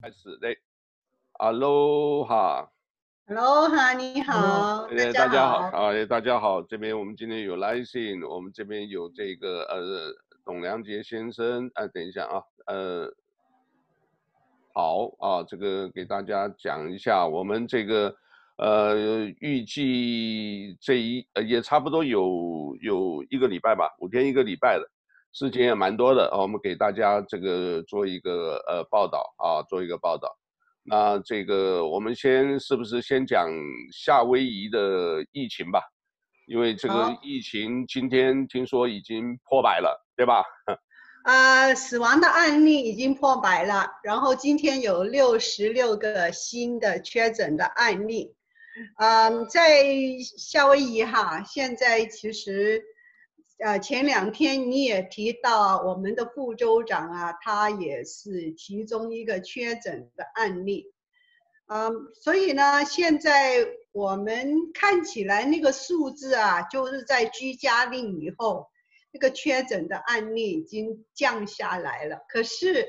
开始嘞，Aloha，Aloha，你好，大家好，啊，大家好，这边我们今天有来信，我们这边有这个呃，董良杰先生，啊，等一下啊，呃，好啊，这个给大家讲一下，我们这个呃，预计这一呃也差不多有有一个礼拜吧，五天一个礼拜了。事情也蛮多的啊，我们给大家这个做一个呃报道啊，做一个报道。那这个我们先是不是先讲夏威夷的疫情吧？因为这个疫情今天听说已经破百了，对吧？呃，死亡的案例已经破百了，然后今天有六十六个新的确诊的案例。嗯，在夏威夷哈，现在其实。呃，前两天你也提到我们的副州长啊，他也是其中一个确诊的案例，嗯，所以呢，现在我们看起来那个数字啊，就是在居家令以后，那个确诊的案例已经降下来了。可是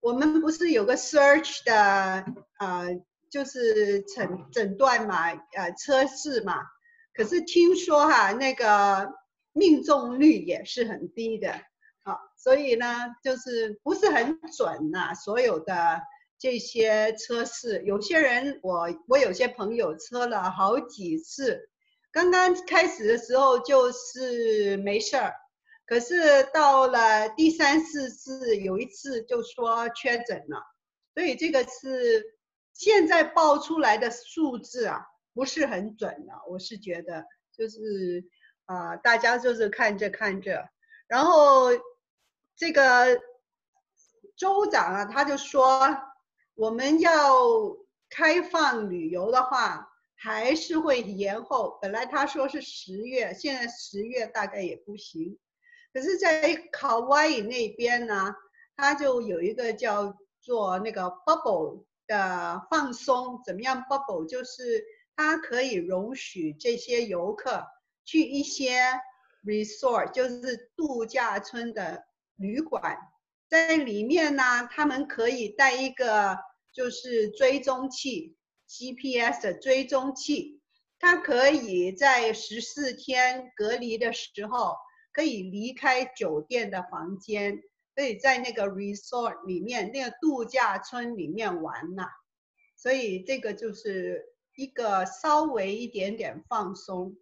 我们不是有个 search 的呃，就是诊诊断嘛，呃，测试嘛。可是听说哈，那个。命中率也是很低的，好，所以呢，就是不是很准呐。所有的这些测试，有些人我我有些朋友测了好几次，刚刚开始的时候就是没事儿，可是到了第三四次，有一次就说确诊了，所以这个是现在报出来的数字啊，不是很准的，我是觉得就是。啊、大家就是看着看着，然后这个州长啊，他就说我们要开放旅游的话，还是会延后。本来他说是十月，现在十月大概也不行。可是，在卡哇伊那边呢，他就有一个叫做那个 bubble 的放松，怎么样？bubble 就是它可以容许这些游客。去一些 resort，就是度假村的旅馆，在里面呢，他们可以带一个就是追踪器，GPS 的追踪器，它可以在十四天隔离的时候，可以离开酒店的房间，可以在那个 resort 里面，那个度假村里面玩呐。所以这个就是一个稍微一点点放松。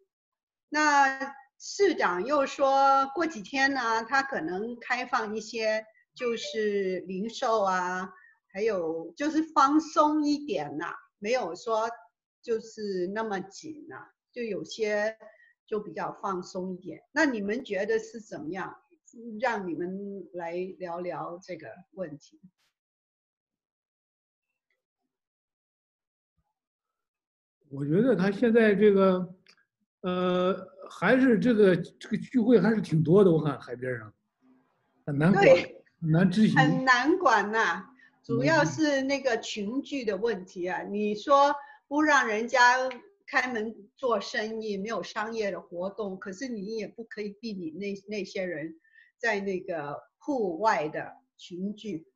那市长又说过几天呢，他可能开放一些，就是零售啊，还有就是放松一点呐，没有说就是那么紧呐，就有些就比较放松一点。那你们觉得是怎么样？让你们来聊聊这个问题。我觉得他现在这个。呃，还是这个这个聚会还是挺多的，我看海边上很难管，很难执行，很难管呐、啊。主要是那个群聚的问题啊。你说不让人家开门做生意，没有商业的活动，可是你也不可以避免那那些人在那个户外的群聚，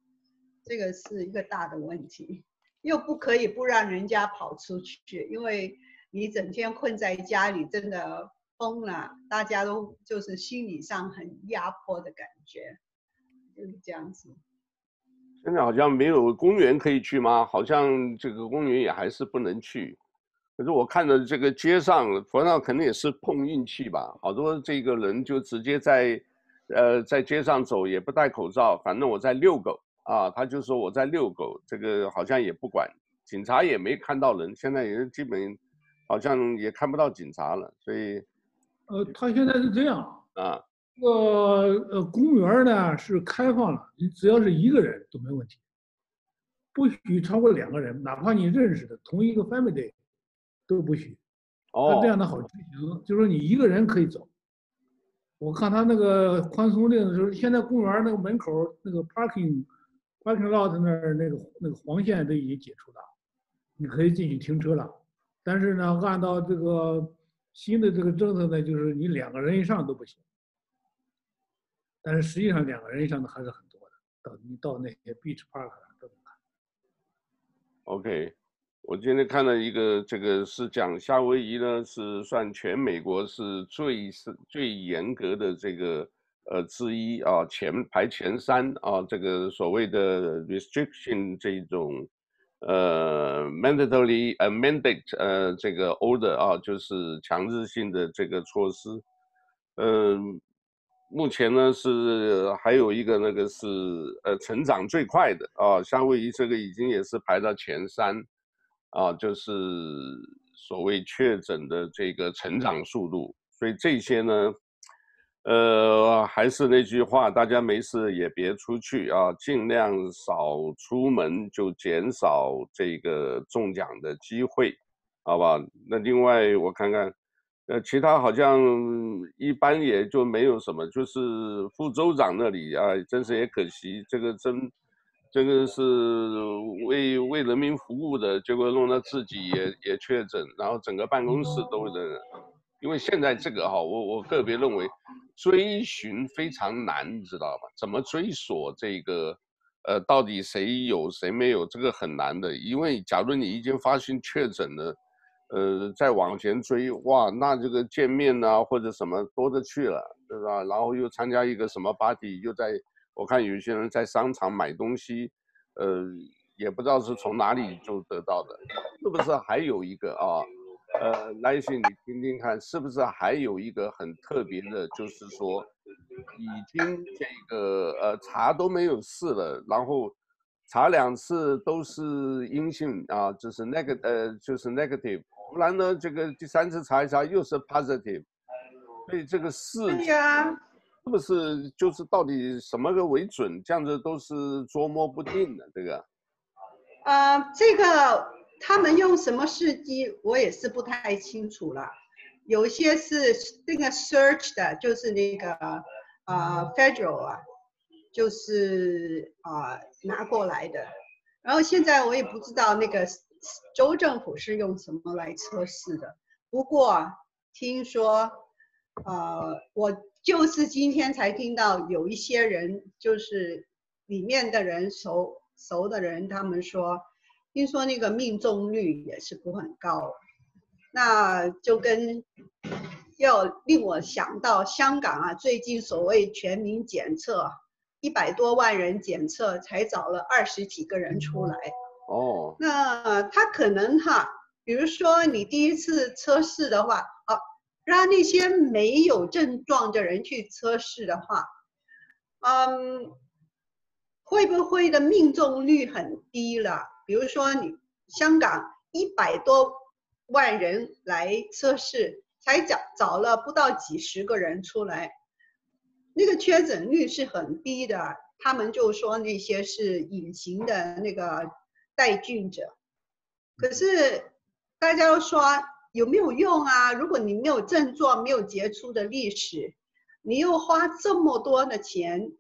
这个是一个大的问题。又不可以不让人家跑出去，因为。你整天困在家里，真的疯了。大家都就是心理上很压迫的感觉，就是这样子。现在好像没有公园可以去吗？好像这个公园也还是不能去。可是我看到这个街上，佛上肯定也是碰运气吧。好多这个人就直接在，呃，在街上走也不戴口罩，反正我在遛狗啊，他就说我在遛狗，这个好像也不管，警察也没看到人，现在也基本。好像也看不到警察了，所以，呃，他现在是这样啊，这个呃公园呢是开放了，你只要是一个人都没问题，不许超过两个人，哪怕你认识的同一个 family 都不许。哦，这样的好执行，就是说你一个人可以走。我看他那个宽松令的时候，现在公园那个门口那个 parking parking lot 那儿那个那个黄线都已经解除了，你可以进去停车了。但是呢，按照这个新的这个政策呢，就是你两个人以上都不行。但是实际上两个人以上的还是很多的，到你到那些 beach park 都能看。OK，我今天看了一个，这个是讲夏威夷呢，是算全美国是最是最严格的这个呃之一啊，前排前三啊，这个所谓的 restriction 这种呃 mandatory 呃 mandate 呃这个 order 啊，就是强制性的这个措施，嗯、目前呢是还有一个那个是呃成长最快的啊，夏威夷这个已经也是排到前三，啊，就是所谓确诊的这个成长速度。所以这些呢，呃，还是那句话，大家没事也别出去啊，尽量少出门，就减少这个中奖的机会，好吧？那另外我看看。呃，其他好像一般也就没有什么，就是副州长那里啊，真是也可惜，这个真，这个是为为人民服务的，结果弄得自己也也确诊，然后整个办公室都人，因为现在这个哈，我我个别认为追寻非常难，你知道吧？怎么追索这个，呃，到底谁有谁没有，这个很难的，因为假如你已经发现确诊了。呃，再往前追哇，那这个见面啊或者什么多的去了，对吧？然后又参加一个什么 party，又在我看有些人在商场买东西，呃，也不知道是从哪里就得到的，是不是还有一个啊？呃，来信你听听看，是不是还有一个很特别的，就是说已经这个呃查都没有事了，然后查两次都是阴性啊，就是 negative，呃，就是 negative。不然呢，这个第三次查一查又是 positive，所以这个是，对呀，是不是就是到底什么个为准？这样子都是捉摸不定的，这个。呃，这个他们用什么试剂，我也是不太清楚了。有些是那个 search 的，就是那个呃 federal 啊，就是啊、呃、拿过来的。然后现在我也不知道那个。州政府是用什么来测试的？不过听说，呃，我就是今天才听到有一些人，就是里面的人熟熟的人，他们说，听说那个命中率也是不很高，那就跟要令我想到香港啊，最近所谓全民检测，一百多万人检测才找了二十几个人出来。哦，oh. 那他可能哈，比如说你第一次测试的话，啊，让那些没有症状的人去测试的话，嗯，会不会的命中率很低了？比如说你香港一百多万人来测试，才找找了不到几十个人出来，那个确诊率是很低的。他们就说那些是隐形的那个。带菌者，可是大家都说有没有用啊？如果你没有症状，没有杰出的历史，你又花这么多的钱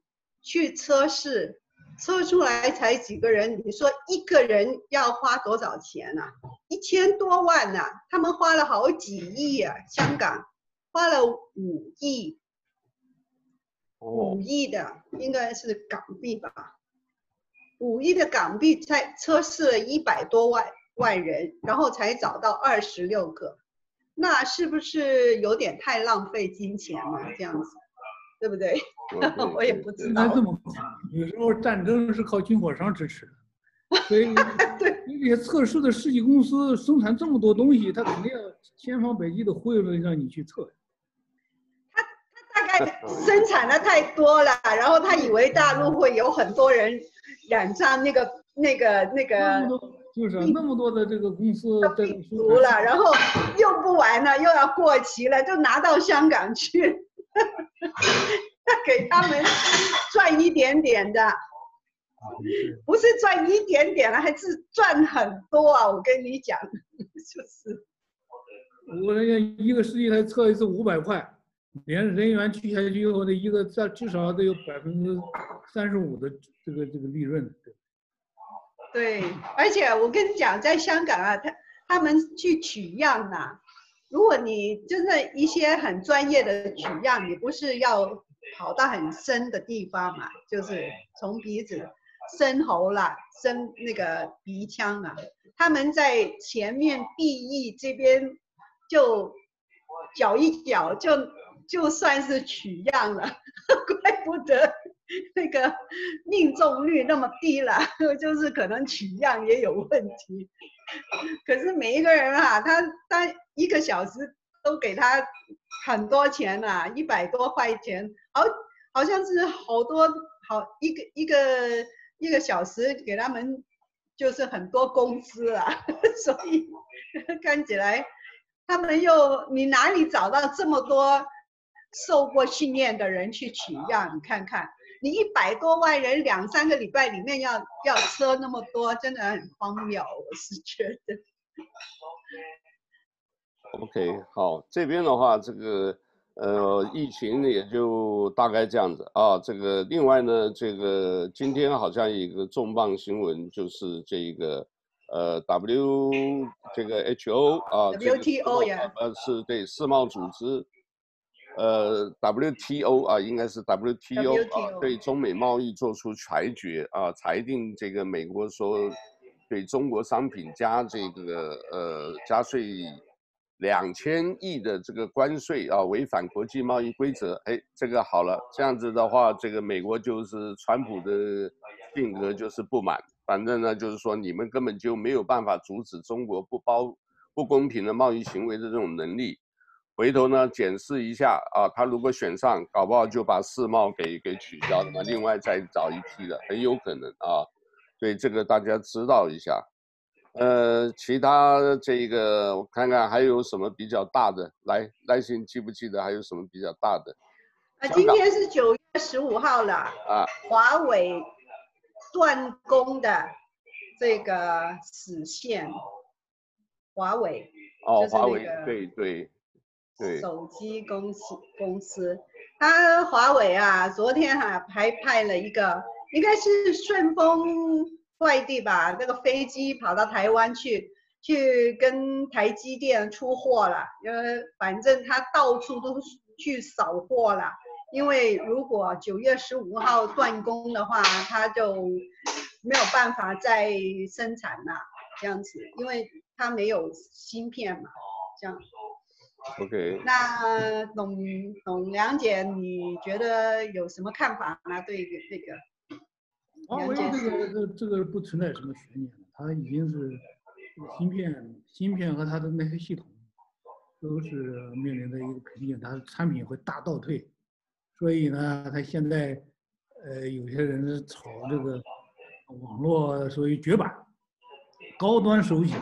去测试，测出来才几个人？你说一个人要花多少钱呢？一千多万呢？他们花了好几亿啊！香港花了五亿，五亿的应该是港币吧？五亿的港币才测试了一百多万万人，然后才找到二十六个，那是不是有点太浪费金钱了？这样子，对不对？我也不知道。有时候战争是靠军火商支持的，所以 对你这些测试的试剂公司生产这么多东西，他肯定要千方百计的忽悠着让你去测。他他大概生产的太多了，然后他以为大陆会有很多人。染上那个那个那个，那就是那么多的这个公司病毒了，然后用不完了，又要过期了，就拿到香港去，他 给他们赚一点点的，不是赚一点点了，还是赚很多啊！我跟你讲，就是，我人家一个司机才测一次五百块，连人员去下去以后，那一个在至少得有百分之三十五的。这个这个利润，对，而且我跟你讲，在香港啊，他他们去取样啊，如果你真的一些很专业的取样，你不是要跑到很深的地方嘛，就是从鼻子，深喉啦，深那个鼻腔啊，他们在前面鼻翼这边就搅一搅，就就算是取样了，怪不得那个命中率那么低了，就是可能取样也有问题。可是每一个人啊，他他一个小时都给他很多钱啊，一百多块钱，好，好像是好多好一个一个。一个小时给他们就是很多工资啊，所以 看起来他们又你哪里找到这么多受过训练的人去取样？你看看，你一百多万人两三个礼拜里面要要车那么多，真的很荒谬，我是觉得。OK，好，这边的话，这个。呃，疫情也就大概这样子啊。这个另外呢，这个今天好像有一个重磅新闻，就是这个呃 W 这个 HO 啊，WTO 呀，呃是对世贸组织，呃 WTO 啊，应该是 WTO 啊，对中美贸易做出裁决啊，裁定这个美国说对中国商品加这个呃加税。两千亿的这个关税啊，违反国际贸易规则。哎，这个好了，这样子的话，这个美国就是川普的性格就是不满。反正呢，就是说你们根本就没有办法阻止中国不包不公平的贸易行为的这种能力。回头呢，检视一下啊，他如果选上，搞不好就把世贸给给取消了嘛，另外再找一批的，很有可能啊。所以这个大家知道一下。呃，其他这个我看看还有什么比较大的，来，来信记不记得还有什么比较大的？啊，今天是九月十五号了啊，华为断供的这个死线，华为哦，华为对对对，手机公司公司，他华为啊，昨天哈、啊、还派了一个，应该是顺丰。外地吧，那个飞机跑到台湾去，去跟台积电出货了。因为反正他到处都去扫货了。因为如果九月十五号断供的话，他就没有办法再生产了。这样子，因为他没有芯片嘛。这样。OK。那董董梁姐，你觉得有什么看法呢？对这个？华为这个这个这个不存在什么悬念，它已经是芯片芯片和它的那些系统都是面临着一个瓶颈，它的产品会大倒退，所以呢，它现在呃有些人炒这个网络属于绝版，高端手机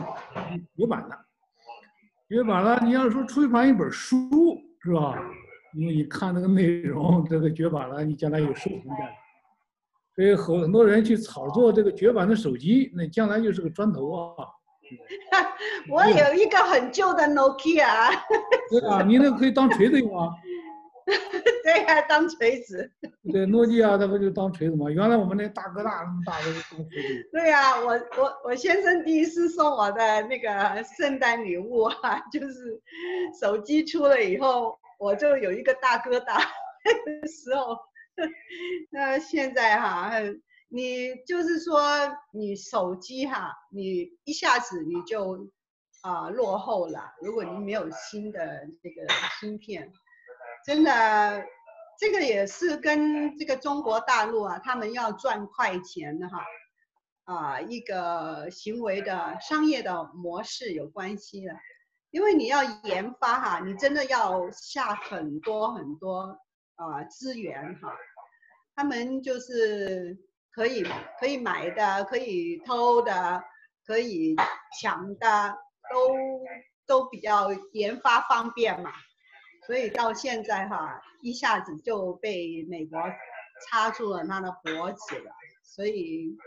绝版了，绝版了。你要说出版一本书是吧？因为你看那个内容，这个绝版了，你将来有收藏价值。所以很多人去炒作这个绝版的手机，那将来就是个砖头啊！我有一个很旧的 Nokia。对啊，你那个可以当锤子用啊。对啊，当锤子。对，诺基亚它不就当锤子吗？原来我们那大哥大那么大的当锤子。对啊，我我我先生第一次送我的那个圣诞礼物啊，就是手机出了以后，我就有一个大哥大那个时候。那现在哈，你就是说你手机哈，你一下子你就啊落后了。如果你没有新的这个芯片，真的，这个也是跟这个中国大陆啊，他们要赚快钱的哈，啊一个行为的商业的模式有关系的。因为你要研发哈，你真的要下很多很多。啊，资源哈，他们就是可以可以买的，可以偷的，可以抢的，都都比较研发方便嘛，所以到现在哈，一下子就被美国插住了他的脖子了，所以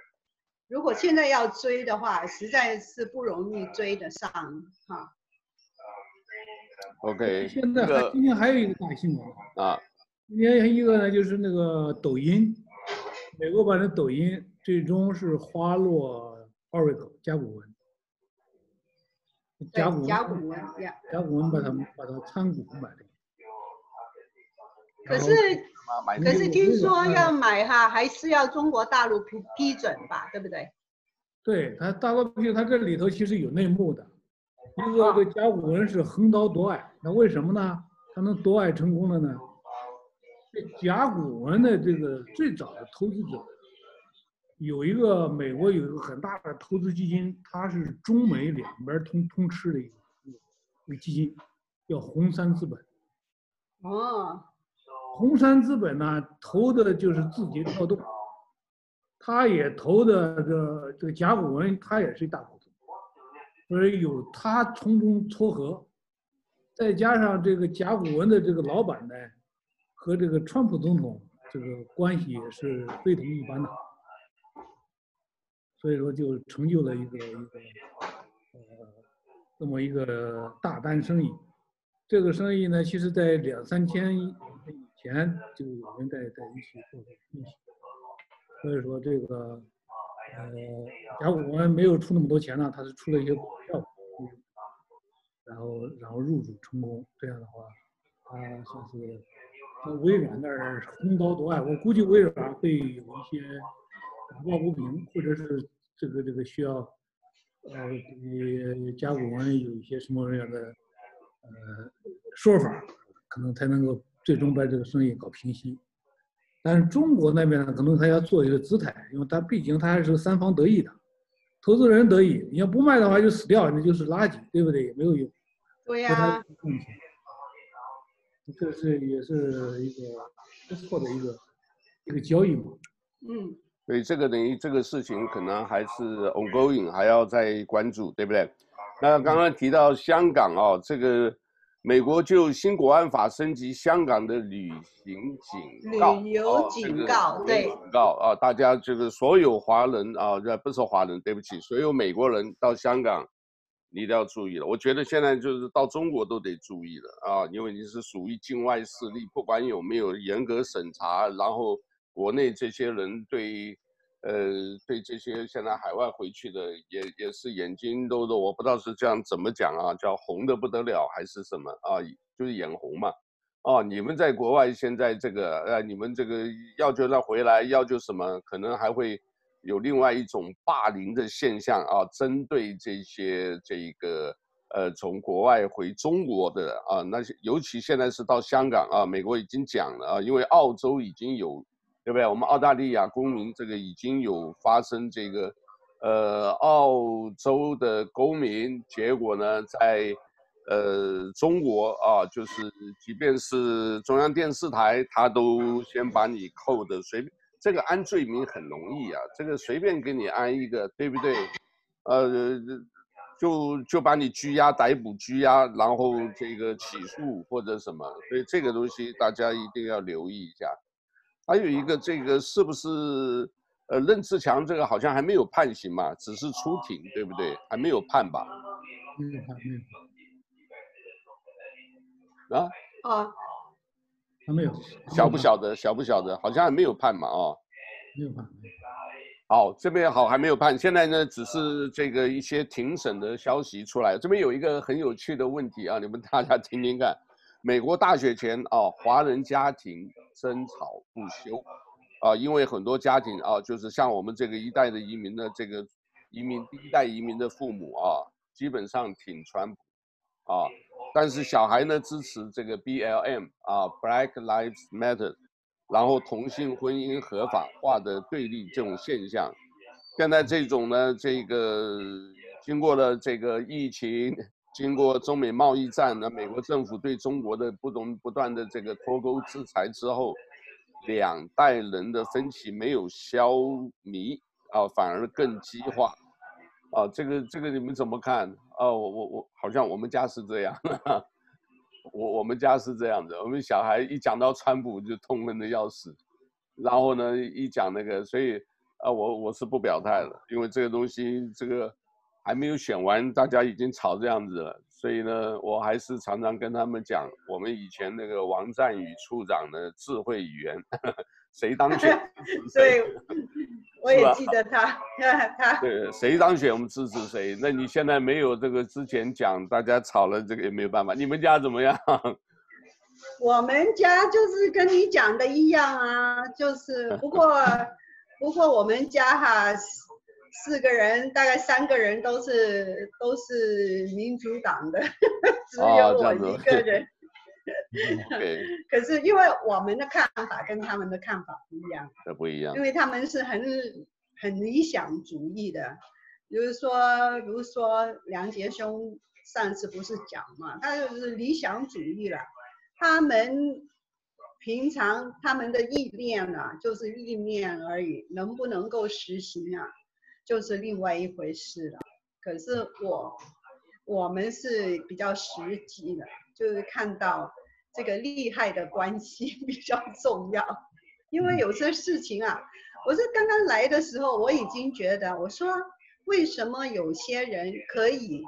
如果现在要追的话，实在是不容易追得上哈。OK，现在还今天还有一个大新闻啊。今天一个呢，就是那个抖音，美国版的抖音最终是花落 Oracle 甲骨文，甲骨甲骨文，甲骨文把它把它参股买的。可是。可是听说要买哈，还是要中国大陆批批准吧，对不对？对他大陆批，他这里头其实有内幕的。一个这个甲骨文是横刀夺爱，那为什么呢？他能夺爱成功的呢？这甲骨文的这个最早的投资者，有一个美国有一个很大的投资基金，它是中美两边通通吃的一个一个基金，叫红杉资本。哦，红杉资本呢，投的就是字节跳动，他也投的这个这个甲骨文，他也是一大股东，所以有他从中撮合，再加上这个甲骨文的这个老板呢。和这个川普总统这个关系也是非同一般的，所以说就成就了一个一个呃这么一个大单生意。这个生意呢，其实在两三天以前就有人在在一起做过。所以说这个呃甲骨文没有出那么多钱呢，他是出了一些股票，然后然后入主成功。这样的话，他算是。微软那儿横刀夺爱，我估计微软会有一些抱不平，或者是这个这个需要，呃，给甲骨文有一些什么样的呃说法，可能才能够最终把这个生意搞平息。但是中国那边呢，可能他要做一个姿态，因为他毕竟他还是三方得益的，投资人得益，你要不卖的话就死掉，那就是垃圾，对不对？也没有用。对呀。这是也是一个不错的一个一个交易嘛。嗯，所以这个等于这个事情可能还是 ongoing，还要再关注，对不对？那刚刚提到香港哦，这个美国就新国安法升级香港的旅行警告，旅游警告，哦、对，警告啊，大家这个所有华人啊，不是华人，对不起，所有美国人到香港。你一定要注意了，我觉得现在就是到中国都得注意了啊，因为你是属于境外势力，不管有没有严格审查，然后国内这些人对，呃，对这些现在海外回去的也也是眼睛都都，我不知道是这样怎么讲啊，叫红的不得了还是什么啊，就是眼红嘛，哦，你们在国外现在这个，呃，你们这个要就让回来，要就什么，可能还会。有另外一种霸凌的现象啊，针对这些这一个呃从国外回中国的啊，那些尤其现在是到香港啊，美国已经讲了啊，因为澳洲已经有，对不对？我们澳大利亚公民这个已经有发生这个，呃，澳洲的公民，结果呢，在呃中国啊，就是即便是中央电视台，他都先把你扣的随便。这个安罪名很容易啊，这个随便给你安一个，对不对？呃，就就把你拘押、逮捕、拘押，然后这个起诉或者什么，所以这个东西大家一定要留意一下。还有一个，这个是不是呃任志强这个好像还没有判刑嘛，只是出庭，对不对？还没有判吧？没有判，没有判。啊？啊。还没有，晓不晓得？晓不晓得？好像还没有判嘛，哦，没有判。好，这边好还没有判。现在呢，只是这个一些庭审的消息出来。这边有一个很有趣的问题啊，你们大家听听看。美国大选前啊，华人家庭争吵不休啊，因为很多家庭啊，就是像我们这个一代的移民的这个移民第一代移民的父母啊，基本上挺川普啊。但是小孩呢，支持这个 BLM 啊，Black Lives Matter，然后同性婚姻合法化的对立这种现象，现在这种呢，这个经过了这个疫情，经过中美贸易战呢，美国政府对中国的不同不断的这个脱钩制裁之后，两代人的分歧没有消弭啊，反而更激化。啊，这个这个你们怎么看？啊，我我我好像我们家是这样，我我们家是这样的，我们小孩一讲到川普就痛恨的要死，然后呢一讲那个，所以啊我我是不表态了，因为这个东西这个还没有选完，大家已经吵这样子了，所以呢我还是常常跟他们讲，我们以前那个王占宇处长的智慧语言，谁当选？所以。我也记得他，他对谁当选我们支持谁。那你现在没有这个之前讲，大家吵了这个也没有办法。你们家怎么样？我们家就是跟你讲的一样啊，就是不过不过我们家哈四个人，大概三个人都是都是民主党的，只有我一个人。对。可是因为我们的看法跟他们的看法不一样。不一样。因为他们是很很理想主义的，比如说比如说梁杰兄上次不是讲嘛，他就是理想主义了。他们平常他们的意念啊，就是意念而已，能不能够实行啊，就是另外一回事了。可是我我们是比较实际的，就是看到这个利害的关系 比较重要。因为有些事情啊，我是刚刚来的时候我已经觉得，我说为什么有些人可以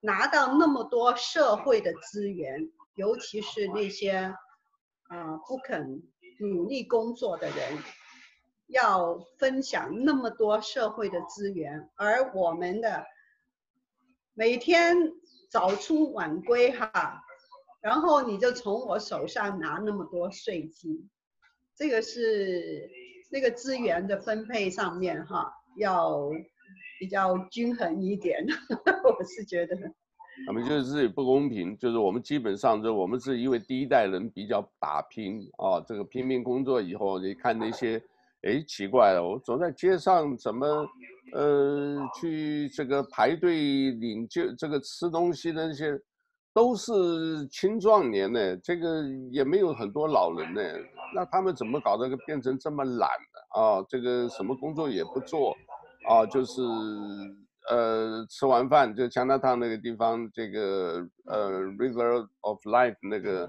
拿到那么多社会的资源？尤其是那些，啊、呃，不肯努力工作的人，要分享那么多社会的资源，而我们的每天早出晚归哈，然后你就从我手上拿那么多税金，这个是那个资源的分配上面哈，要比较均衡一点，我是觉得。他们就是不公平，就是我们基本上就我们是因为第一代人比较打拼啊，这个拼命工作以后，你看那些，哎，奇怪了，我走在街上怎么，呃，去这个排队领就这个吃东西的那些，都是青壮年呢，这个也没有很多老人呢，那他们怎么搞这个变成这么懒的啊？这个什么工作也不做，啊，就是。呃，吃完饭就加拿大那个地方，这个呃，River of Life 那个，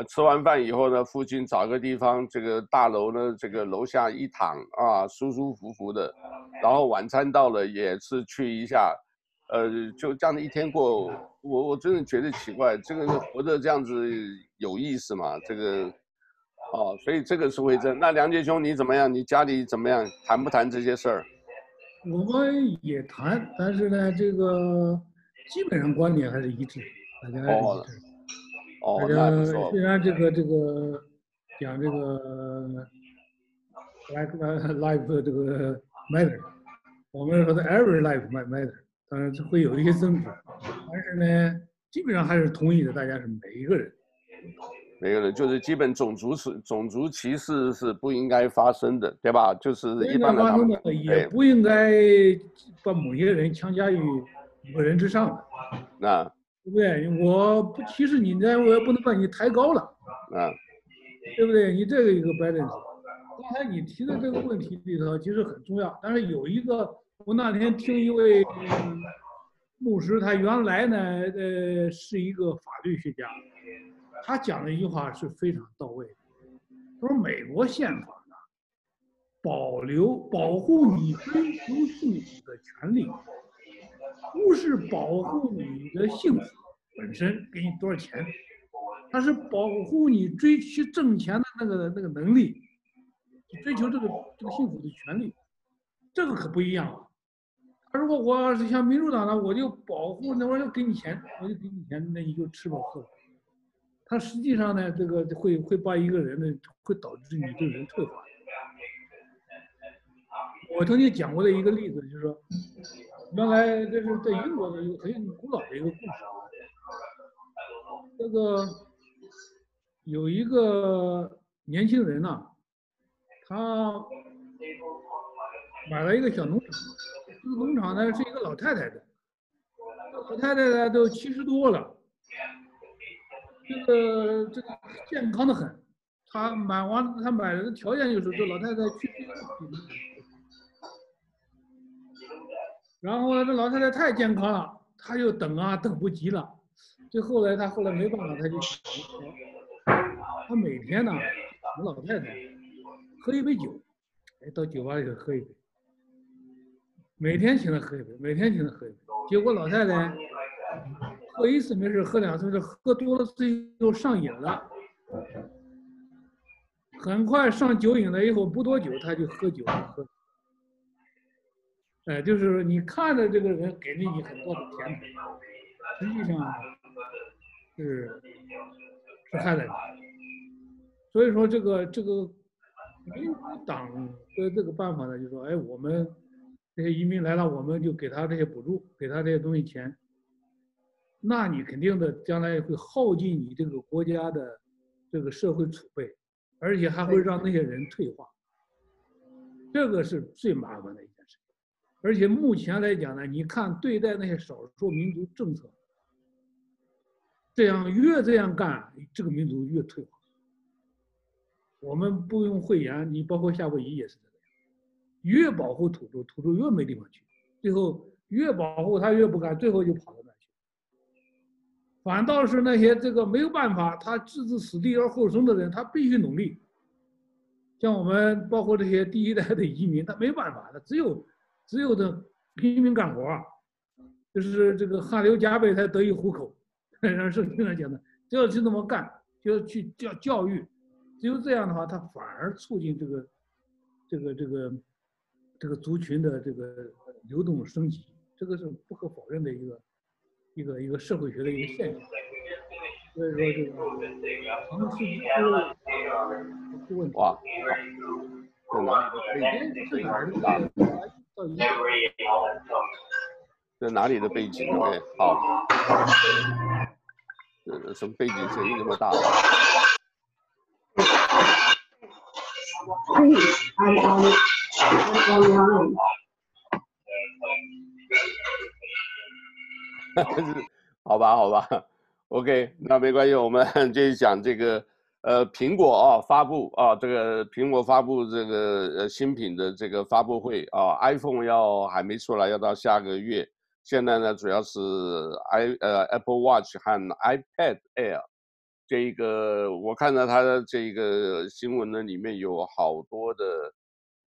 呃，吃完饭以后呢，附近找个地方，这个大楼呢，这个楼下一躺啊，舒舒服服的，然后晚餐到了也是去一下，呃，就这样的一天过，我我真的觉得奇怪，这个活着这样子有意思吗？这个，哦，所以这个是为真。那梁杰兄你怎么样？你家里怎么样？谈不谈这些事儿？我们也谈，但是呢，这个基本上观点还是一致，大家还是一致。哦，大家虽然这个这个讲这个 like life 这个 matter，我们说的 every life matter，当然会有一些争执，但是呢，基本上还是同意的，大家是每一个人。每个人就是基本种族是种族歧视是不应该发生的，对吧？就是一般的，的也不应该把某些人强加于某个人之上的，那对不对？我不歧视你，但我也不能把你抬高了，啊，对不对？你这个一个 balance。刚才你提的这个问题里头其实很重要，但是有一个，我那天听一位牧师，他原来呢，呃，是一个法律学家。他讲的一句话是非常到位的。他说：“美国宪法呢，保留保护你追求幸福的权利，不是保护你的幸福本身，给你多少钱，它是保护你追求挣钱的那个那个能力，追求这个这个幸福的权利，这个可不一样啊。他如果我要是像民主党呢，我就保护那玩意儿给你钱，我就给你钱，那你就吃饱喝足。”他实际上呢，这个会会把一个人呢，会导致你这个人退化。我曾经讲过的一个例子，就是说，原来这是在英国的一个很古老的一个故事。这个有一个年轻人呐，他买了一个小农场，这个农场呢是一个老太太的，老太太呢都七十多了。这个这个健康的很，他买完他买的条件就是这老太太去世了，然后呢，这老太太太健康了，他就等啊等不及了，最后来他后来没办法，他就想，他每天呢，老太太喝一杯酒，哎，到酒吧里头喝一杯，每天请她喝一杯，每天请她喝一杯，结果老太太。喝一次没事，喝两次，这喝多了最后上瘾了。很快上酒瘾了以后，不多久她就喝酒了。喝，哎，就是你看着这个人给了你很多的甜头，实际上是是害了你。所以说这个这个民主党的这个办法呢，就是说，哎，我们这些移民来了，我们就给他这些补助，给他这些东西钱。那你肯定的将来会耗尽你这个国家的这个社会储备，而且还会让那些人退化。这个是最麻烦的。而且目前来讲呢，你看对待那些少数民族政策，这样越这样干，这个民族越退化。我们不用讳言，你包括夏威夷也是这样，越保护土著，土著越没地方去，最后越保护他越不干，最后就跑到那去。反倒是那些这个没有办法，他置之死地而后生的人，他必须努力。像我们包括这些第一代的移民，他没办法，他只有只有的拼命干活，就是这个汗流浃背才得以糊口。让圣经上讲的，只要去这么干，就要去教教育。只有这样的话，它反而促进这个、这个、这个、这个族群的这个流动升级，这个是不可否认的一个、一个、一个社会学的一个现象。所以说，这个长期出问题。哇？在哪里的背景？对，好。呃，什么背景声音那么大？好吧，好吧，OK，那没关系，我们 继续讲这个，呃，苹果啊发布啊，这个苹果发布这个呃新品的这个发布会啊，iPhone 要还没出来，要到下个月。现在呢，主要是 i 呃 Apple Watch 和 iPad Air。这一个我看到它的这个新闻呢，里面有好多的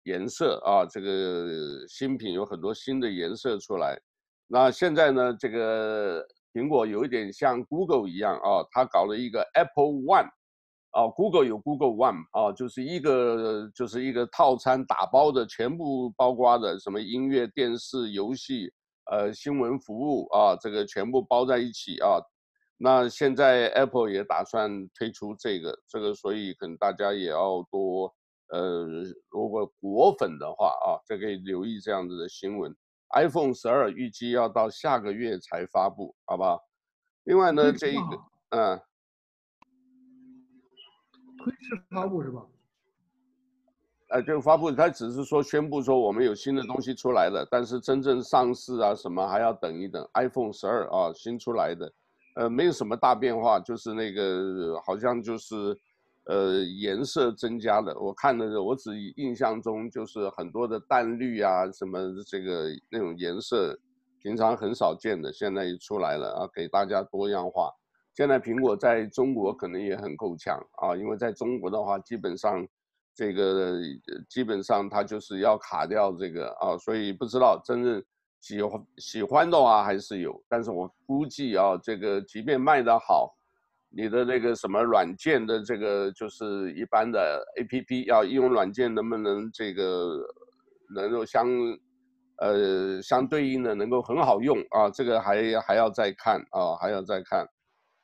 颜色啊，这个新品有很多新的颜色出来。那现在呢，这个苹果有一点像 Google 一样啊，它搞了一个 Apple One，啊，Google 有 Google One 啊，就是一个就是一个套餐打包的，全部包括的，什么音乐、电视、游戏，呃，新闻服务啊，这个全部包在一起啊。那现在 Apple 也打算推出这个，这个所以可能大家也要多，呃，如果果粉的话啊，这可以留意这样子的新闻。iPhone 十二预计要到下个月才发布，好不好？另外呢，这一个，嗯，推迟发布是吧？呃，就发布它只是说宣布说我们有新的东西出来了，但是真正上市啊什么还要等一等。iPhone 十二啊，新出来的。呃，没有什么大变化，就是那个好像就是，呃，颜色增加了。我看的，我只印象中就是很多的淡绿啊，什么这个那种颜色，平常很少见的，现在也出来了啊，给大家多样化。现在苹果在中国可能也很够呛啊，因为在中国的话，基本上这个基本上它就是要卡掉这个啊，所以不知道真正。喜欢喜欢的话还是有，但是我估计啊，这个即便卖得好，你的那个什么软件的这个就是一般的 APP 要应用软件能不能这个能够相呃相对应的能够很好用啊，这个还还要再看啊，还要再看。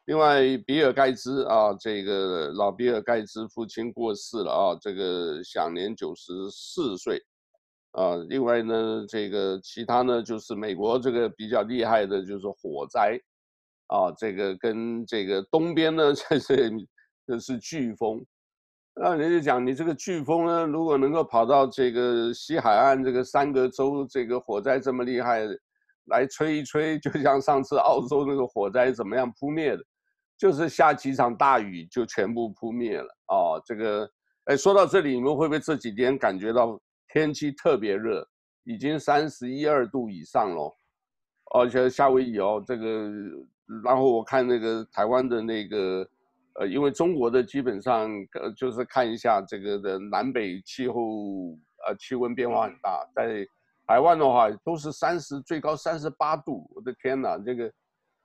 另外，比尔盖茨啊，这个老比尔盖茨父亲过世了啊，这个享年九十四岁。啊，另外呢，这个其他呢，就是美国这个比较厉害的，就是火灾，啊，这个跟这个东边呢，这是这是飓风，那人家讲你这个飓风呢，如果能够跑到这个西海岸这个三个州，这个火灾这么厉害，来吹一吹，就像上次澳洲那个火灾怎么样扑灭的，就是下几场大雨就全部扑灭了啊，这个，哎，说到这里，你们会不会这几天感觉到？天气特别热，已经三十一二度以上了，而且夏威夷哦，这个，然后我看那个台湾的那个，呃，因为中国的基本上呃就是看一下这个的南北气候，呃，气温变化很大，在台湾的话都是三十最高三十八度，我的天哪，这个，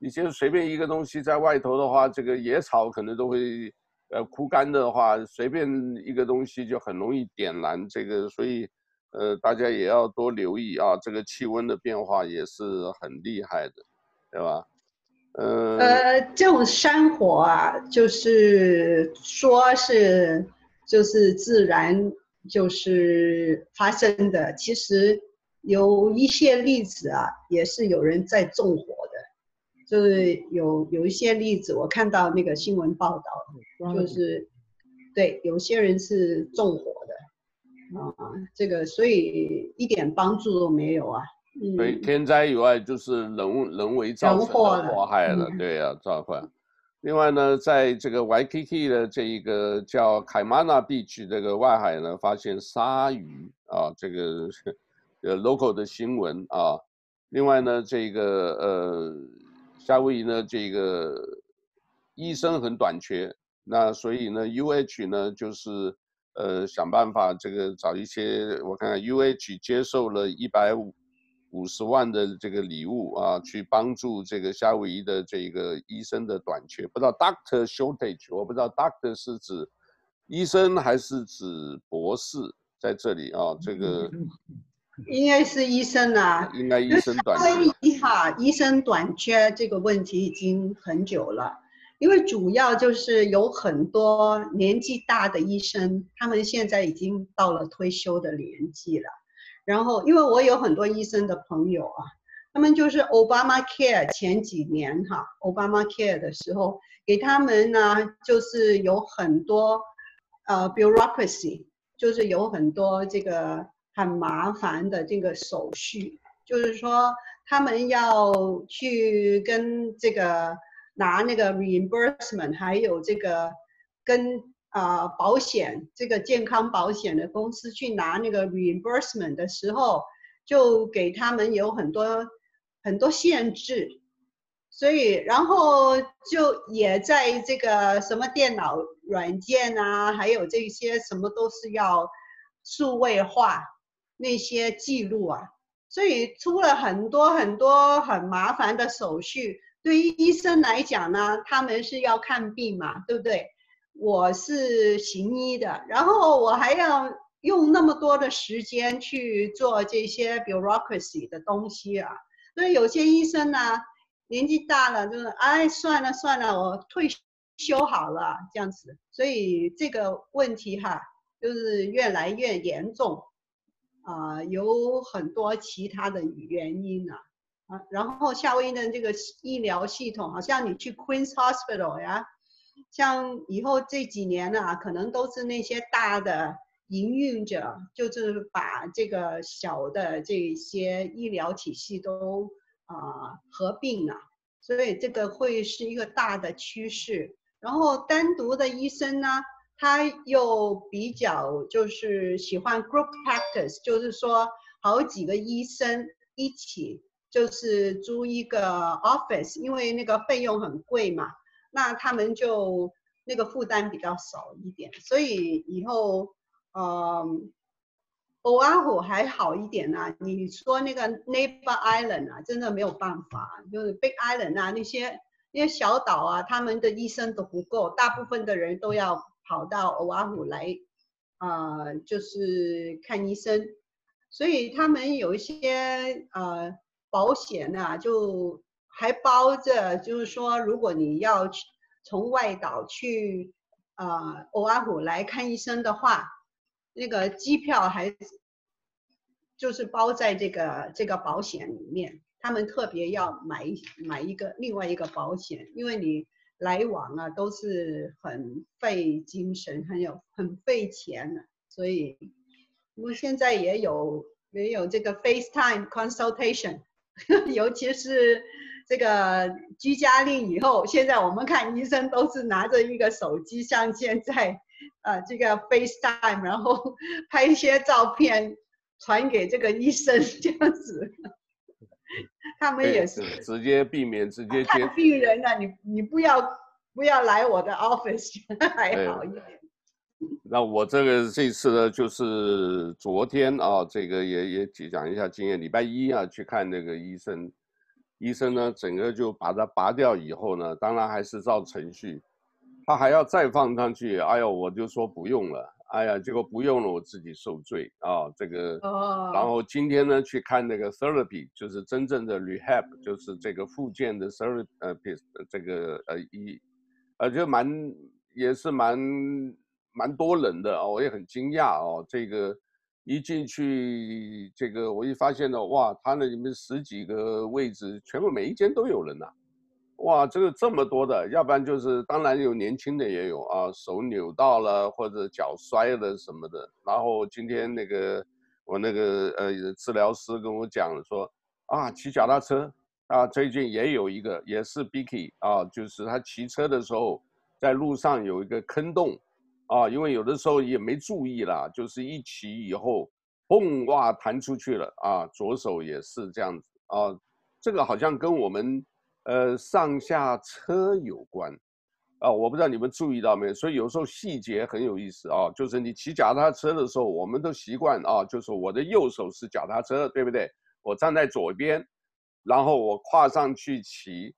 你就随便一个东西在外头的话，这个野草可能都会。呃，枯干的话，随便一个东西就很容易点燃这个，所以，呃，大家也要多留意啊，这个气温的变化也是很厉害的，对吧？呃呃，这种山火啊，就是说是就是自然就是发生的，其实有一些例子啊，也是有人在纵火的，就是有有一些例子，我看到那个新闻报道，就是对有些人是纵火的啊，这个所以一点帮助都没有啊。所以天灾以外，就是人人为造成的祸害了，对呀、啊，造成。另外呢，在这个 Waikiki 的这一个叫 Kaimana Beach 这个外海呢，发现鲨鱼啊，这个 呃 local 的新闻啊。另外呢，这个呃夏威夷呢，这个医生很短缺，那所以呢，UH 呢就是呃想办法这个找一些，我看看 UH 接受了一百五。五十万的这个礼物啊，去帮助这个夏威夷的这个医生的短缺，不知道 doctor shortage，我不知道 doctor 是指医生还是指博士，在这里啊，这个应该是医生啊，应该医生短缺。夏威夷哈，医生短缺这个问题已经很久了，因为主要就是有很多年纪大的医生，他们现在已经到了退休的年纪了。然后，因为我有很多医生的朋友啊，他们就是 Obamacare 前几年哈，Obamacare 的时候给他们呢，就是有很多呃 bureaucracy，就是有很多这个很麻烦的这个手续，就是说他们要去跟这个拿那个 reimbursement，还有这个跟。啊，保险这个健康保险的公司去拿那个 reimbursement 的时候，就给他们有很多很多限制，所以然后就也在这个什么电脑软件啊，还有这些什么都是要数位化那些记录啊，所以出了很多很多很麻烦的手续。对于医生来讲呢，他们是要看病嘛，对不对？我是行医的，然后我还要用那么多的时间去做这些 bureaucracy 的东西啊，所以有些医生呢，年纪大了，就是哎，算了算了，我退休好了这样子，所以这个问题哈，就是越来越严重，啊、有很多其他的原因啊，啊，然后夏威夷的这个医疗系统，好像你去 Queen's Hospital 呀。像以后这几年呢、可能都是那些大的营运者，就是把这个小的这些医疗体系都啊、合并了，所以这个会是一个大的趋势。然后单独的医生呢，他又比较就是喜欢 group practice，就是说好几个医生一起就是租一个 office，因为那个费用很贵嘛。那他们就那个负担比较少一点，所以以后，嗯，Oahu 还好一点啊。你说那个 Neighbor Island 啊，真的没有办法，就是 Big Island 啊，那些那些小岛啊，他们的医生都不够，大部分的人都要跑到欧阿虎来，呃，就是看医生，所以他们有一些呃保险啊，就。还包着，就是说，如果你要去从外岛去啊欧阿虎来看医生的话，那个机票还就是包在这个这个保险里面。他们特别要买一买一个另外一个保险，因为你来往啊都是很费精神，很有很费钱的。所以我现在也有也有这个 FaceTime consultation，尤其是。这个居家令以后，现在我们看医生都是拿着一个手机，像现在，啊，这个 FaceTime，然后 拍一些照片传给这个医生这样子。他们也是直接避免直接接病人呢、啊，你你不要不要来我的 office 还好一点。那我这个这次呢，就是昨天啊，这个也也讲一下经验。礼拜一啊，去看那个医生。医生呢，整个就把它拔掉以后呢，当然还是照程序，他还要再放上去。哎呦，我就说不用了哎呀，结果不用了，我自己受罪啊，这个。哦。然后今天呢，去看那个 therapy，就是真正的 rehab，就是这个复健的 therapy，呃，这个呃一，呃就蛮也是蛮蛮多人的啊，我也很惊讶哦，这个一进去，这个我一发现呢，哇，他那里面十几个位置，全部每一间都有人呐、啊。哇，这个这么多的，要不然就是当然有年轻的也有啊，手扭到了或者脚摔了什么的。然后今天那个我那个呃治疗师跟我讲说啊，骑脚踏车啊，最近也有一个也是 Bicky 啊，就是他骑车的时候在路上有一个坑洞啊，因为有的时候也没注意啦，就是一骑以后嘣哇弹出去了啊，左手也是这样子啊，这个好像跟我们。呃，上下车有关，啊，我不知道你们注意到没有，所以有时候细节很有意思啊。就是你骑脚踏车的时候，我们都习惯啊，就是我的右手是脚踏车，对不对？我站在左边，然后我跨上去骑，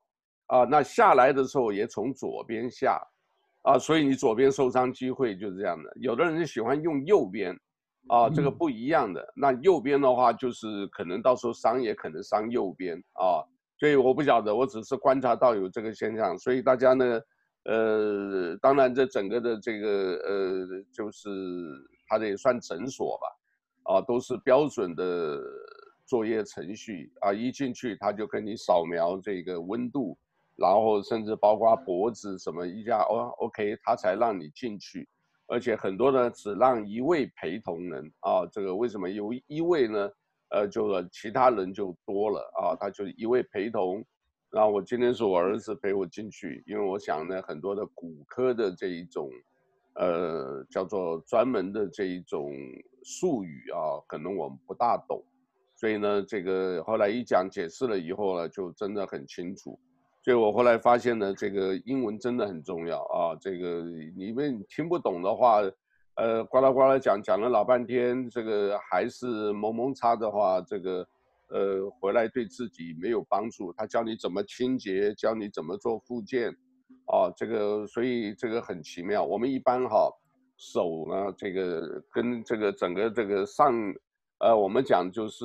啊，那下来的时候也从左边下，啊，所以你左边受伤机会就是这样的。有的人就喜欢用右边，啊，这个不一样的。那右边的话，就是可能到时候伤也可能伤右边啊。所以我不晓得，我只是观察到有这个现象。所以大家呢，呃，当然这整个的这个呃，就是它这也算诊所吧，啊，都是标准的作业程序啊。一进去他就跟你扫描这个温度，然后甚至包括脖子什么一下哦，OK，他才让你进去。而且很多呢只让一位陪同人啊，这个为什么有一位呢？呃，就是其他人就多了啊，他就一位陪同。然后我今天是我儿子陪我进去，因为我想呢，很多的骨科的这一种，呃，叫做专门的这一种术语啊，可能我们不大懂，所以呢，这个后来一讲解释了以后呢，就真的很清楚。所以我后来发现呢，这个英文真的很重要啊，这个你们听不懂的话。呃，呱啦呱啦讲讲了老半天，这个还是蒙蒙擦的话，这个，呃，回来对自己没有帮助。他教你怎么清洁，教你怎么做复健，啊，这个所以这个很奇妙。我们一般哈手呢，这个跟这个整个这个上，呃，我们讲就是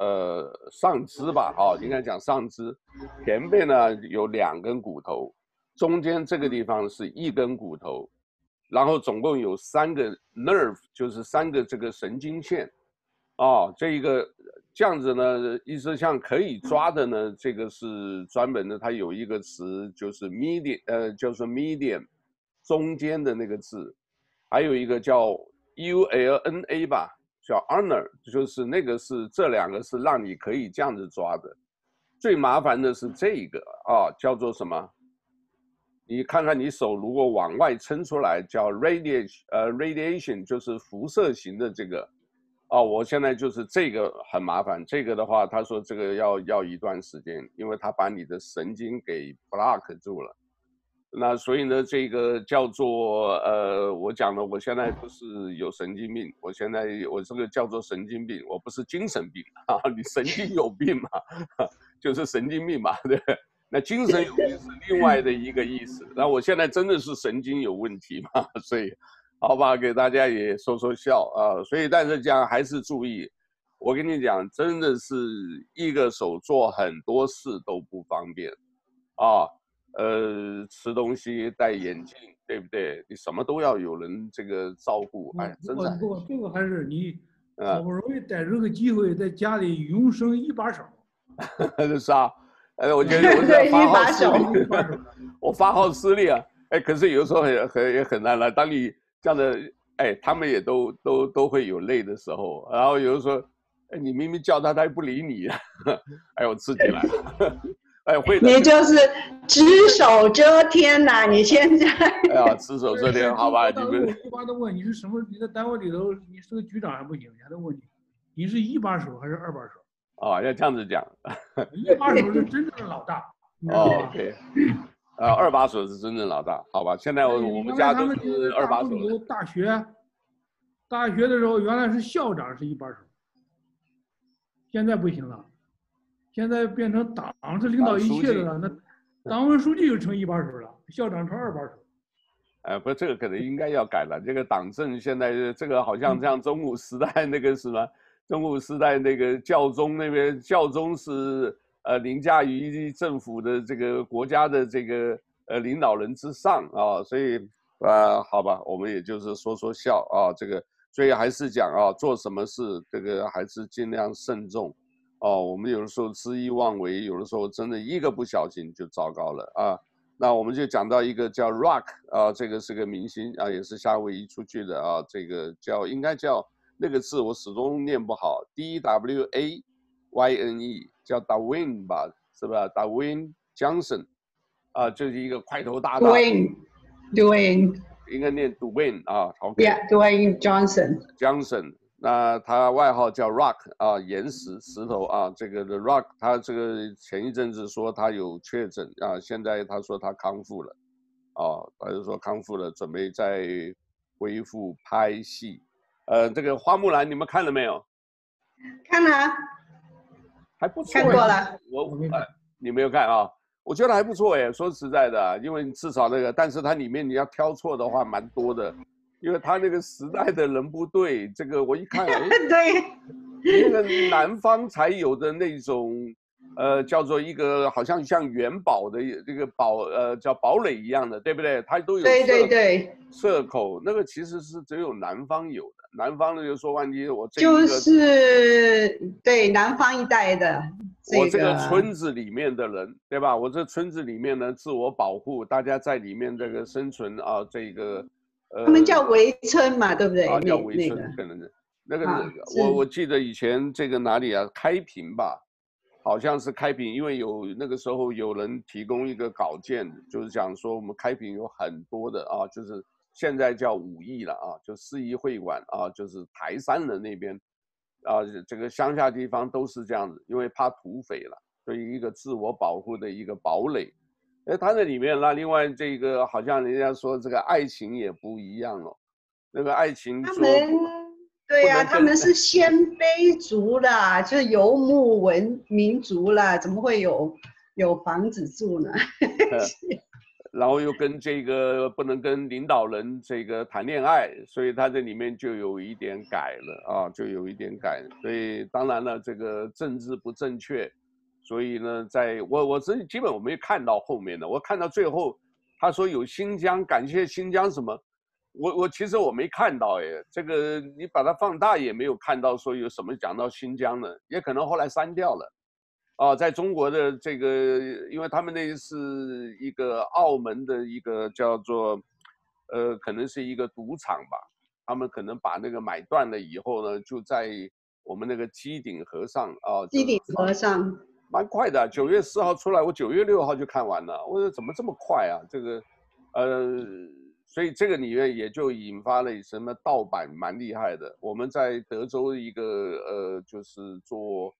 呃上肢吧，啊，应该讲上肢，前背呢有两根骨头，中间这个地方是一根骨头。然后总共有三个 nerve，就是三个这个神经线，啊，这一个这样子呢，意思像可以抓的呢，这个是专门的，它有一个词就是 median，呃，就是 medium，中间的那个字，还有一个叫 ulna 吧，叫 ulnar，就是那个是这两个是让你可以这样子抓的，最麻烦的是这个啊，叫做什么？你看看你手如果往外撑出来，叫 radiation，呃，radiation 就是辐射型的这个，哦，我现在就是这个很麻烦。这个的话，他说这个要要一段时间，因为他把你的神经给 block 住了。那所以呢，这个叫做呃，我讲了，我现在不是有神经病，我现在我这个叫做神经病，我不是精神病 啊，你神经有病嘛，就是神经病嘛，对。那精神有病是另外的一个意思。那我现在真的是神经有问题嘛？所以，好吧，给大家也说说笑啊。所以，但是讲还是注意，我跟你讲，真的是一个手做很多事都不方便啊。呃，吃东西戴眼镜，对不对？你什么都要有人这个照顾。哎，真的。不过这个还是你好不容易逮着个机会，在家里永生一把手。是啊。哎，我觉得我在发号施令，我发号施令啊！哎，可是有时候很很也很难了。当你这样的，哎，他们也都都都会有累的时候。然后有的时候，哎，你明明叫他，他也不理你，哎，我自己来了，哎，会的。你就是只手遮天呐、啊！你现在。哎呀，只手遮天，好吧？你们。一般都问你是什么？你在单位里头，你是个局长还不行，人家都问你，你是一把手还是二把手？哦，要这样子讲，一 把手是真正的老大。哦，OK，呃，二把手是真正老大，好吧？现在我我们家都是二把手。大学，大学的时候原来是校长是一把手，现在不行了，现在变成党是领导一切的了，那党委书记就成一把手了，校长成二把手。哎，不，这个可能应该要改了。这个党政现在这个好像像中古时代那个什么，中古时代那个教宗那边，教宗是呃凌驾于政府的这个国家的这个呃领导人之上啊，所以啊，好吧，我们也就是说说笑啊，这个，所以还是讲啊，做什么事这个还是尽量慎重哦。我们有的时候恣意妄为，有的时候真的一个不小心就糟糕了啊。那我们就讲到一个叫 Rock 啊，这个是个明星啊，也是夏威夷出去的啊，这个叫应该叫那个字我始终念不好，D W A Y N E 叫 Darwin 吧，是吧？Dwayne Johnson 啊，就是一个块头大的。Dwayne，Dwayne 应该念 Dwayne 啊，OK，Yeah，Dwayne Johnson。Johnson。那他外号叫 Rock 啊，岩石石头啊，这个 The Rock，他这个前一阵子说他有确诊啊，现在他说他康复了，啊，他就说康复了，准备再恢复拍戏。呃，这个花木兰你们看了没有？看了，还不错。看过了，我我没看，你没有看啊？我觉得还不错哎，说实在的，因为至少那个，但是它里面你要挑错的话蛮多的。因为它那个时代的人不对，这个我一看，哎，对，那个南方才有的那种，呃，叫做一个好像像元宝的这个堡，呃，叫堡垒一样的，对不对？它都有对对对射口，那个其实是只有南方有的。南方的就说万一我这就是对南方一带的，我这个村子里面的人，对吧？我这村子里面呢，自我保护，大家在里面这个生存啊，这个。他们叫围村嘛，对不对？啊，叫围村，可能是那个，我我记得以前这个哪里啊，开平吧，好像是开平，因为有那个时候有人提供一个稿件，就是讲说我们开平有很多的啊，就是现在叫武义了啊，就四义会馆啊，就是台山的那边啊，这个乡下地方都是这样子，因为怕土匪了，所以一个自我保护的一个堡垒。哎，他那里面那另外这个好像人家说这个爱情也不一样哦，那个爱情他们对呀、啊，他们是鲜卑族啦，就是游牧文民族啦，怎么会有有房子住呢？然后又跟这个不能跟领导人这个谈恋爱，所以他这里面就有一点改了啊，就有一点改，所以当然了，这个政治不正确。所以呢，在我我这基本我没看到后面的，我看到最后，他说有新疆，感谢新疆什么，我我其实我没看到哎，这个你把它放大也没有看到说有什么讲到新疆的，也可能后来删掉了，啊，在中国的这个，因为他们那是一个澳门的一个叫做，呃，可能是一个赌场吧，他们可能把那个买断了以后呢，就在我们那个机顶盒上啊，机顶盒上。蛮快的，九月四号出来，我九月六号就看完了。我说怎么这么快啊？这个，呃，所以这个里面也就引发了什么盗版蛮厉害的。我们在德州一个呃，就是做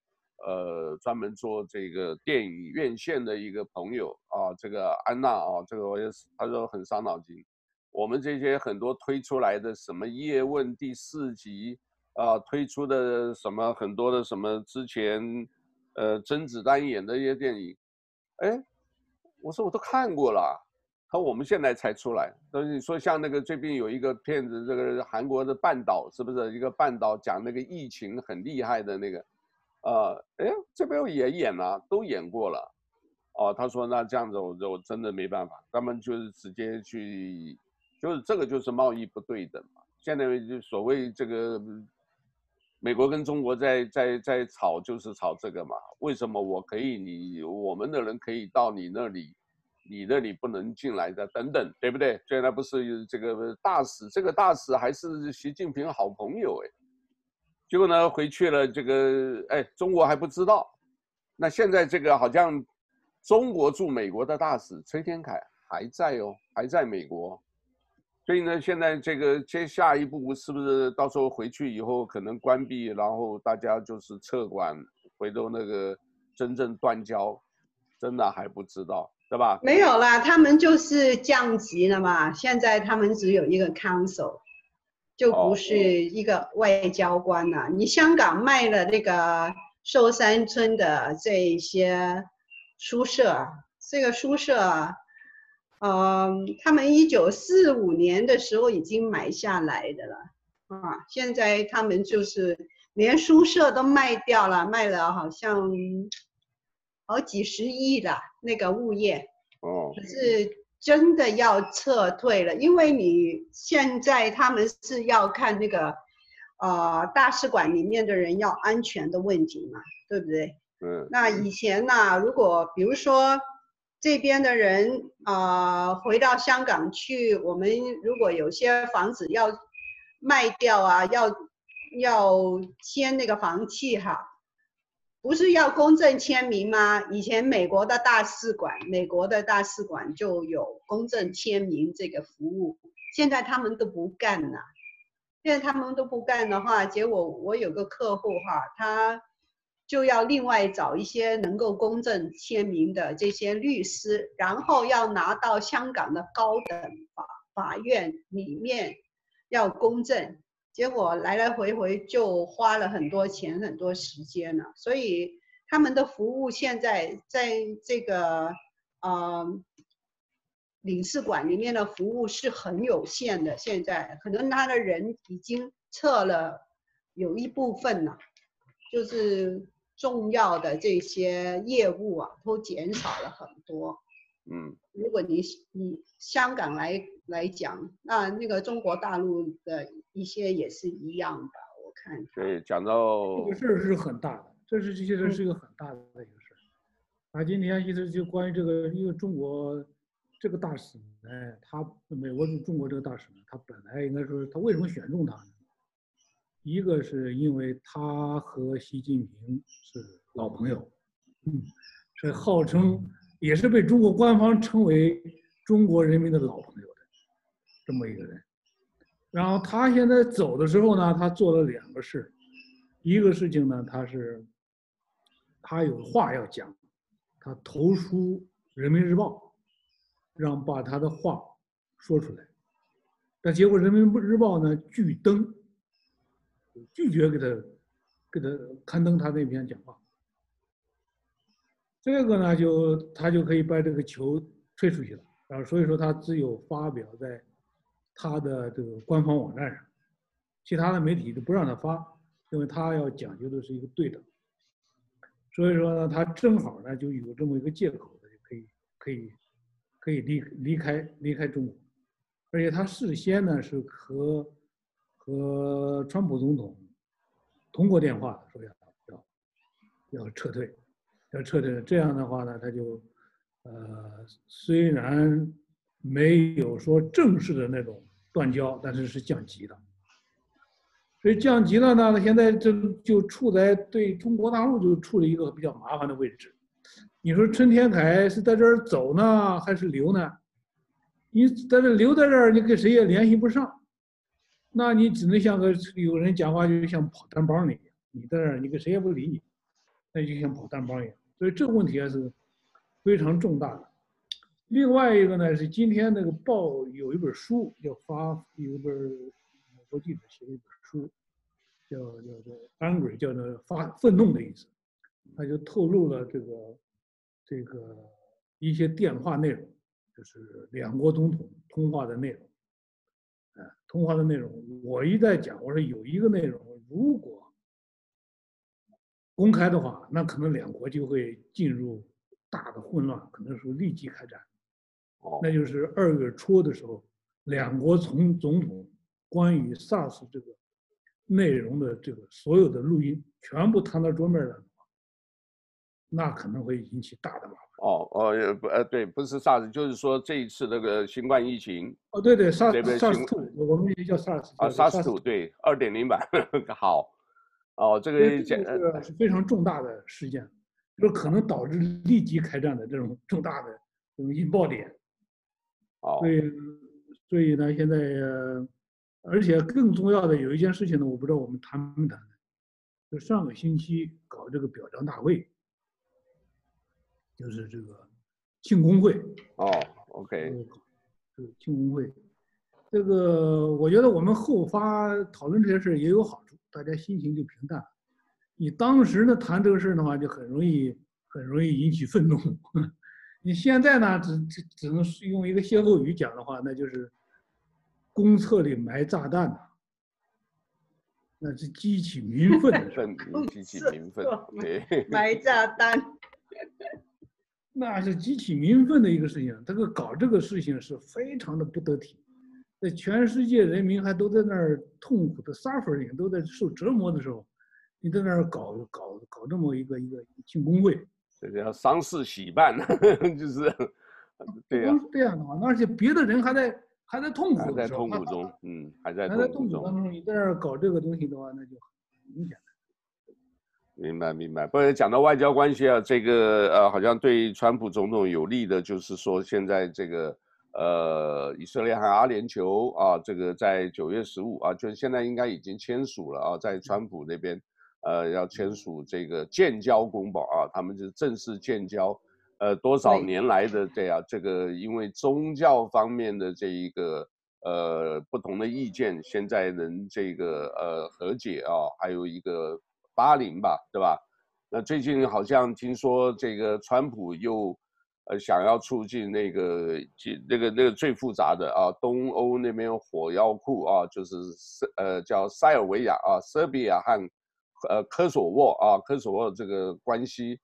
呃专门做这个电影院线的一个朋友啊，这个安娜啊，这个我也是，他说很伤脑筋。我们这些很多推出来的什么叶问第四集啊，推出的什么很多的什么之前。呃，甄子丹演的一些电影，哎，我说我都看过了，他说我们现在才出来。所以说像那个最近有一个片子，这个韩国的半岛是不是一个半岛讲那个疫情很厉害的那个？呃，哎，这边也演了，都演过了。哦，他说那这样子我就真的没办法，他们就是直接去，就是这个就是贸易不对等嘛。现在就所谓这个。美国跟中国在在在吵，就是吵这个嘛？为什么我可以，你我们的人可以到你那里，你那里不能进来的？等等，对不对？现在不是这个大使，这个大使还是习近平好朋友哎。结果呢，回去了，这个哎，中国还不知道。那现在这个好像中国驻美国的大使崔天凯还在哦，还在美国。所以呢，现在这个接下一步是不是到时候回去以后可能关闭，然后大家就是撤馆，回头那个真正断交，真的还不知道，对吧？没有啦，他们就是降级了嘛。现在他们只有一个 council，就不是一个外交官了。哦、你香港卖了那个寿山村的这一些宿舍，这个宿舍。嗯，他们一九四五年的时候已经买下来的了啊，现在他们就是连宿舍都卖掉了，卖了好像好几十亿了那个物业哦，可是真的要撤退了，因为你现在他们是要看那个呃大使馆里面的人要安全的问题嘛，对不对？嗯，那以前呢，如果比如说。这边的人啊、呃，回到香港去，我们如果有些房子要卖掉啊，要要签那个房契哈，不是要公证签名吗？以前美国的大使馆，美国的大使馆就有公证签名这个服务，现在他们都不干了。现在他们都不干的话，结果我有个客户哈，他。就要另外找一些能够公证签名的这些律师，然后要拿到香港的高等法法院里面要公证，结果来来回回就花了很多钱很多时间了。所以他们的服务现在在这个呃领事馆里面的服务是很有限的，现在可能他的人已经撤了有一部分了，就是。重要的这些业务啊，都减少了很多。嗯，如果你你香港来来讲，那那个中国大陆的一些也是一样的。我看，对，讲到这个事儿是很大的，这是其实是一个很大的一个事儿。啊，今天其实就关于这个，因为中国这个大使呢，他美国驻中国这个大使呢，他本来应该说他为什么选中他呢？一个是因为他和习近平是老朋友，嗯，是号称也是被中国官方称为中国人民的老朋友的这么一个人。然后他现在走的时候呢，他做了两个事，一个事情呢，他是他有话要讲，他投书《人民日报》，让把他的话说出来，但结果《人民日报》呢拒登。拒绝给他，给他刊登他那篇讲话。这个呢，就他就可以把这个球推出去了然后，所以说他只有发表在他的这个官方网站上，其他的媒体都不让他发，因为他要讲究的是一个对等。所以说呢，他正好呢就有这么一个借口，他就可以可以可以离离开离开中国，而且他事先呢是和。和川普总统通过电话说要要要撤退，要撤退。这样的话呢，他就呃虽然没有说正式的那种断交，但是是降级的。所以降级了呢，现在就就处在对中国大陆就处了一个比较麻烦的位置。你说陈天凯是在这儿走呢，还是留呢？你在这留在这儿，你跟谁也联系不上。那你只能像个有人讲话，就像跑单帮一样，你在这儿，你跟谁也不理你，那就像跑单帮一样。所以这个问题还是非常重大的。另外一个呢，是今天那个报有一本书要发，有一本美国记者写的一本书，叫叫做 angry，叫做发愤怒的意思。他就透露了这个这个一些电话内容，就是两国总统通话的内容。通话的内容，我一再讲，我说有一个内容，如果公开的话，那可能两国就会进入大的混乱，可能是立即开战。那就是二月初的时候，两国从总统关于 SARS 这个内容的这个所有的录音全部摊到桌面上。那可能会引起大的麻烦。哦哦，不呃，对，不是 SARS，就是说这一次那个新冠疫情。哦，对对，SARS SARS，我们也叫 SARS。啊，SARS-2，对，二点零版。好。哦，这个这个是非常重大的事件，就可能导致立即开战的这种重大的这种引爆点。哦。所以，所以呢，现在，而且更重要的有一件事情呢，我不知道我们谈没谈，就上个星期搞这个表彰大会。就是这个庆功会哦，OK，这个庆功会，这个我觉得我们后发讨论这些事也有好处，大家心情就平淡。你当时呢谈这个事的话，就很容易很容易引起愤怒，你现在呢，只只只能用一个歇后语讲的话，那就是公厕里埋炸弹呢，那是激起民愤的事。激起民愤，对，埋炸弹，那是激起民愤的一个事情。这个搞这个事情是非常的不得体。在全世界人民还都在那儿痛苦的 suffering，都在受折磨的时候，你在那儿搞搞搞这么一个一个庆功会，这叫丧事喜办，就是对呀、啊，这样的话，而且别的人还在还在痛苦，还在痛苦中，嗯，还在还在痛苦当中，你在这搞这个东西的话，那就很明显。明白明白，不然讲到外交关系啊，这个呃，好像对川普总统有利的，就是说现在这个。呃，以色列和阿联酋啊，这个在九月十五啊，就是现在应该已经签署了啊，在川普那边，呃，要签署这个建交公报啊，他们就正式建交，呃，多少年来的这样，这个因为宗教方面的这一个呃不同的意见，现在能这个呃和解啊，还有一个巴林吧，对吧？那最近好像听说这个川普又。呃，想要促进那个，那个那个最复杂的啊，东欧那边火药库啊，就是呃叫塞尔维亚啊，塞比亚和呃科索沃啊，科索沃这个关系，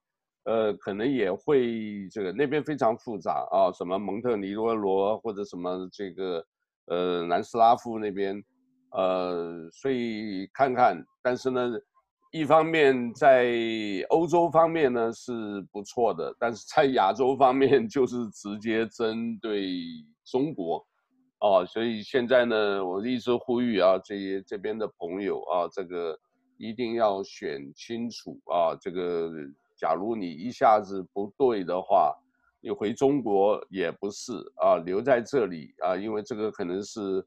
呃，可能也会这个那边非常复杂啊，什么蒙特尼多罗或者什么这个呃南斯拉夫那边，呃，所以看看，但是呢。一方面在欧洲方面呢是不错的，但是在亚洲方面就是直接针对中国，哦，所以现在呢，我一直呼吁啊，这些这边的朋友啊，这个一定要选清楚啊，这个假如你一下子不对的话，你回中国也不是啊，留在这里啊，因为这个可能是。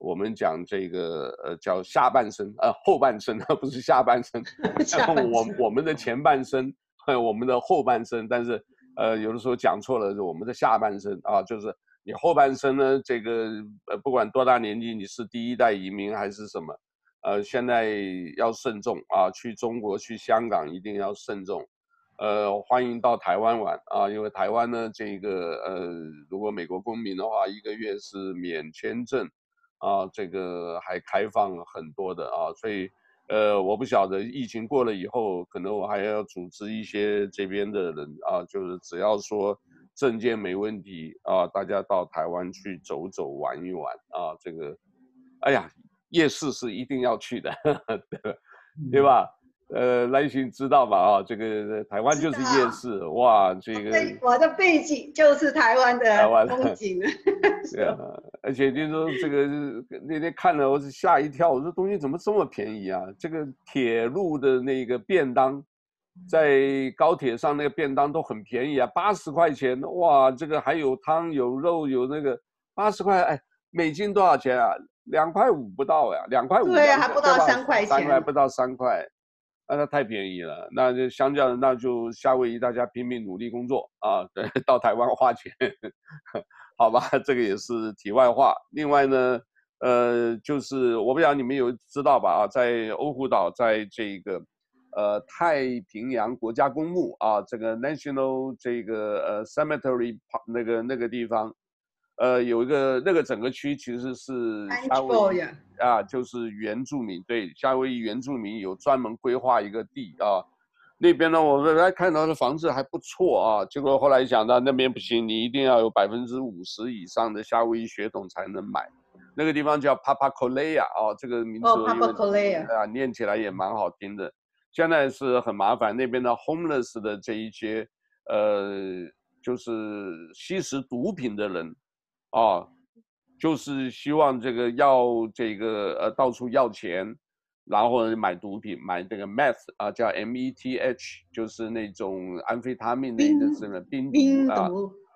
我们讲这个呃叫下半生呃后半生啊，不是下半生，我我们的前半生 我们的后半生，但是呃有的时候讲错了是我们的下半生啊，就是你后半生呢，这个呃不管多大年纪，你是第一代移民还是什么，呃现在要慎重啊，去中国去香港一定要慎重，呃欢迎到台湾玩啊，因为台湾呢这个呃如果美国公民的话，一个月是免签证。啊，这个还开放很多的啊，所以，呃，我不晓得疫情过了以后，可能我还要组织一些这边的人啊，就是只要说证件没问题啊，大家到台湾去走走玩一玩啊，这个，哎呀，夜市是一定要去的，对吧？呃，来信知道吧？啊，这个台湾就是夜市，哇，这个我的背景就是台湾的风景。对啊，而且听说这个那天看了，我是吓一跳，我说东西怎么这么便宜啊？这个铁路的那个便当，在高铁上那个便当都很便宜啊，八十块钱，哇，这个还有汤有肉有那个八十块，哎，美金多少钱啊？两块五不到呀，两块五，对，还不到三块钱，三块不到三块。那它太便宜了，那就相较的，那就夏威夷大家拼命努力工作啊，对，到台湾花钱，好吧，这个也是题外话。另外呢，呃，就是我不知道你们有知道吧？啊，在欧胡岛，在这个呃太平洋国家公墓啊，这个 National 这个呃 Cemetery 那个那个地方。呃，有一个那个整个区其实是夏威夷啊，就是原住民对夏威夷原住民有专门规划一个地啊，那边呢，我们来看到的房子还不错啊，结果后来想到那边不行，你一定要有百分之五十以上的夏威夷血统才能买，那个地方叫 Papakolea 啊，这个名字哦，Papakolea 啊，念起来也蛮好听的，现在是很麻烦，那边的 homeless 的这一些呃，就是吸食毒品的人。啊，就是希望这个要这个呃到处要钱，然后买毒品，买这个 meth 啊，叫 M E T H，就是那种安非他命那个什么冰毒啊，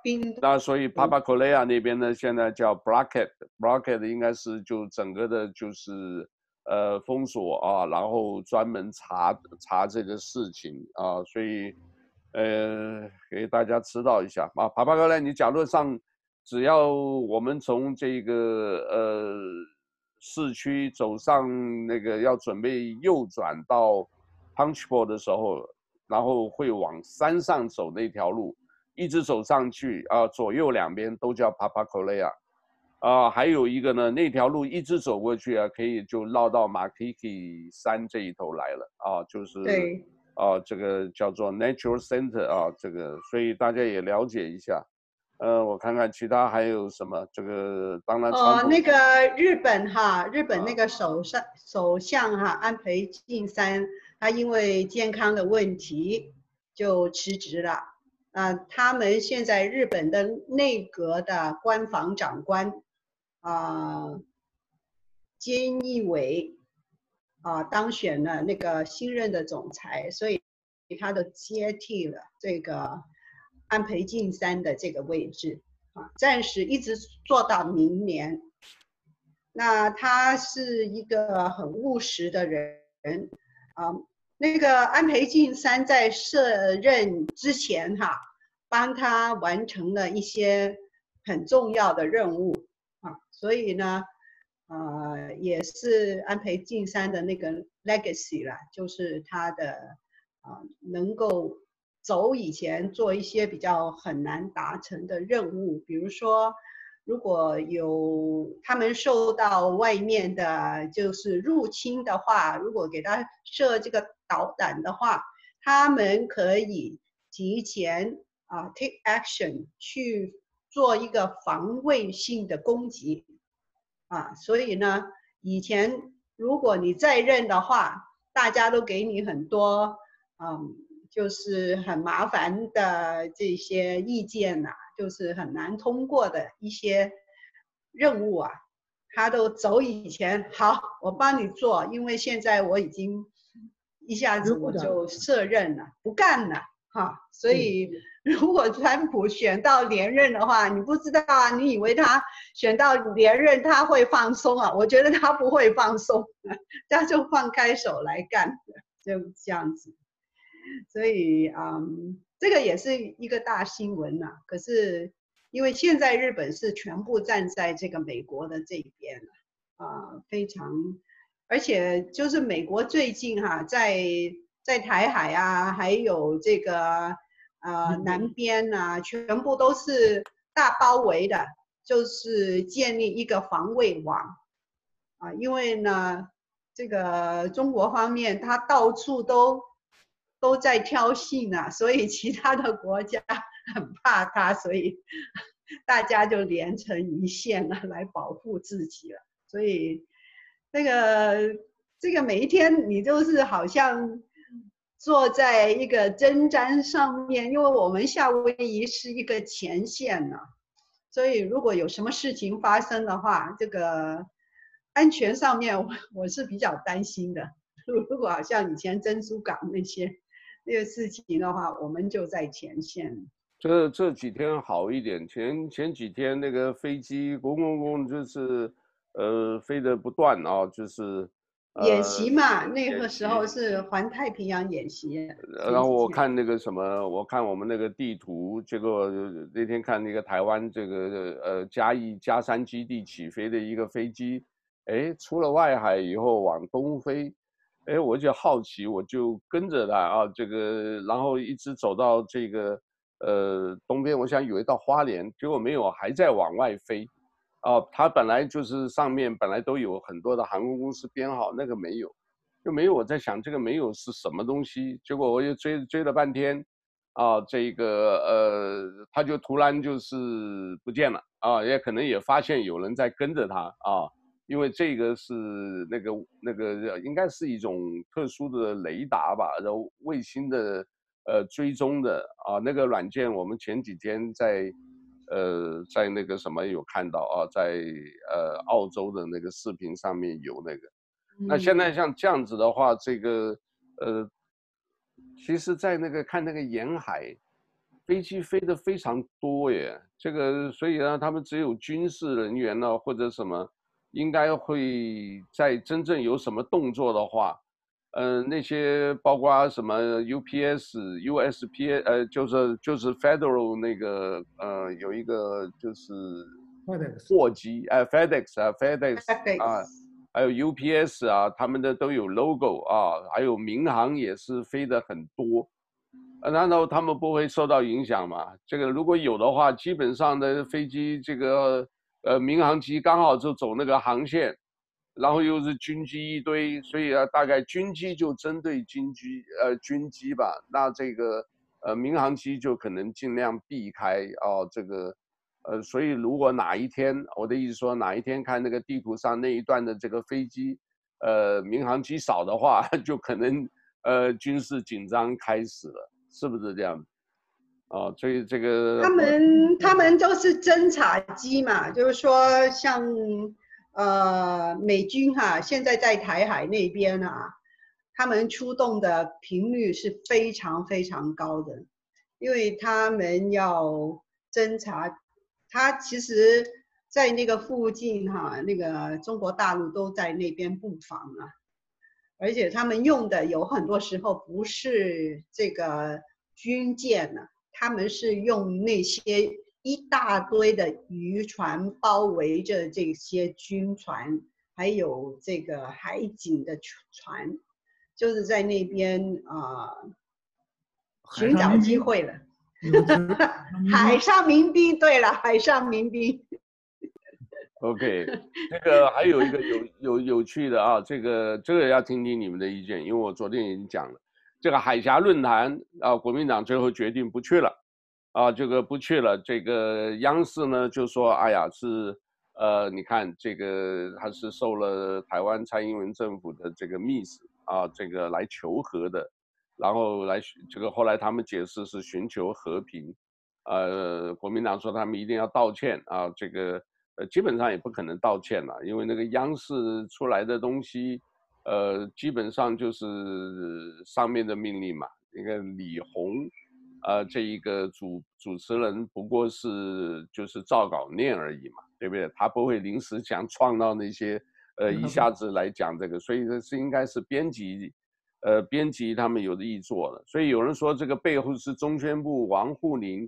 冰。那所以 Papakolea 那边呢，现在叫 blockade，blockade 应该是就整个的就是呃封锁啊，然后专门查查这个事情啊，所以呃给大家知道一下啊，Papakolea 你假如上。只要我们从这个呃市区走上那个要准备右转到 Punchbowl 的时候，然后会往山上走那条路，一直走上去啊，左右两边都叫 Papakolea，啊，还有一个呢，那条路一直走过去啊，可以就绕到 Makiki 山这一头来了啊，就是对啊，这个叫做 Natural Center 啊，这个所以大家也了解一下。呃，我看看其他还有什么，这个当然哦，那个日本哈，日本那个首相首相哈安倍晋三，他因为健康的问题就辞职了。啊，他们现在日本的内阁的官房长官啊，菅义伟啊当选了那个新任的总裁，所以他都接替了这个。安倍晋三的这个位置啊，暂时一直做到明年。那他是一个很务实的人啊。那个安倍晋三在卸任之前哈，帮他完成了一些很重要的任务啊，所以呢，呃，也是安倍晋三的那个 legacy 啦，就是他的啊能够。走以前做一些比较很难达成的任务，比如说，如果有他们受到外面的就是入侵的话，如果给他设这个导弹的话，他们可以提前啊 take action 去做一个防卫性的攻击，啊，所以呢，以前如果你在任的话，大家都给你很多嗯。就是很麻烦的这些意见呐、啊，就是很难通过的一些任务啊，他都走以前好，我帮你做，因为现在我已经一下子我就卸任了，不干了哈。所以如果川普选到连任的话，你不知道啊，你以为他选到连任他会放松啊？我觉得他不会放松，他就放开手来干，就这样子。所以，嗯，这个也是一个大新闻呐。可是，因为现在日本是全部站在这个美国的这一边啊，非常，而且就是美国最近哈，在在台海啊，还有这个呃南边啊，全部都是大包围的，就是建立一个防卫网啊。因为呢，这个中国方面它到处都。都在挑衅啊，所以其他的国家很怕他，所以 大家就连成一线了，来保护自己了。所以这个这个每一天你就是好像坐在一个针毡上面，因为我们夏威夷是一个前线呢，所以如果有什么事情发生的话，这个安全上面我我是比较担心的。如果好像以前珍珠港那些。这个事情的话，我们就在前线。这这几天好一点，前前几天那个飞机轰轰轰就是，呃，飞得不断啊，就是。呃、演习嘛，那个时候是环太平洋演习。然后我看那个什么，我看我们那个地图，结果那天看那个台湾这个呃嘉义嘉山基地起飞的一个飞机，哎，出了外海以后往东飞。哎，我就好奇，我就跟着他啊，这个，然后一直走到这个，呃，东边，我想以为到花莲，结果没有，还在往外飞，啊，他本来就是上面本来都有很多的航空公司编号，那个没有，就没有。我在想这个没有是什么东西，结果我又追追了半天，啊，这个呃，他就突然就是不见了，啊，也可能也发现有人在跟着他啊。因为这个是那个那个应该是一种特殊的雷达吧，然后卫星的呃追踪的啊，那个软件我们前几天在呃在那个什么有看到啊，在呃澳洲的那个视频上面有那个。那现在像这样子的话，这个呃，其实，在那个看那个沿海，飞机飞的非常多耶，这个所以呢，他们只有军事人员呢或者什么。应该会在真正有什么动作的话，呃，那些包括什么 UPS、USPS，呃，就是就是 Federal 那个呃，有一个就是货机，呃，FedEx 啊，FedEx 啊，还有 UPS 啊，他们的都有 logo 啊，还有民航也是飞的很多，难道他们不会受到影响吗？这个如果有的话，基本上的飞机这个呃民航机刚好就走那个航线，然后又是军机一堆，所以啊，大概军机就针对军机呃军机吧，那这个呃民航机就可能尽量避开哦这个呃，所以如果哪一天我的意思说哪一天看那个地图上那一段的这个飞机呃民航机少的话，就可能呃军事紧张开始了。是不是这样？哦，所以这个他们他们都是侦察机嘛，就是说像呃美军哈、啊，现在在台海那边啊，他们出动的频率是非常非常高的，因为他们要侦察，他其实在那个附近哈、啊，那个中国大陆都在那边布防啊。而且他们用的有很多时候不是这个军舰呢，他们是用那些一大堆的渔船包围着这些军船，还有这个海警的船，就是在那边啊、呃、寻找机会了。海上民兵，对了，海上民兵。OK，这个还有一个有有有趣的啊，这个这个要听听你们的意见，因为我昨天已经讲了，这个海峡论坛啊，国民党最后决定不去了，啊，这个不去了，这个央视呢就说，哎呀，是呃，你看这个他是受了台湾蔡英文政府的这个密使啊，这个来求和的，然后来这个后来他们解释是寻求和平，呃，国民党说他们一定要道歉啊，这个。呃，基本上也不可能道歉了，因为那个央视出来的东西，呃，基本上就是上面的命令嘛。那个李红，呃，这一个主主持人不过是就是照稿念而已嘛，对不对？他不会临时想创造那些，呃，一下 子来讲这个，所以这是应该是编辑，呃，编辑他们有的意做的。所以有人说这个背后是中宣部王沪宁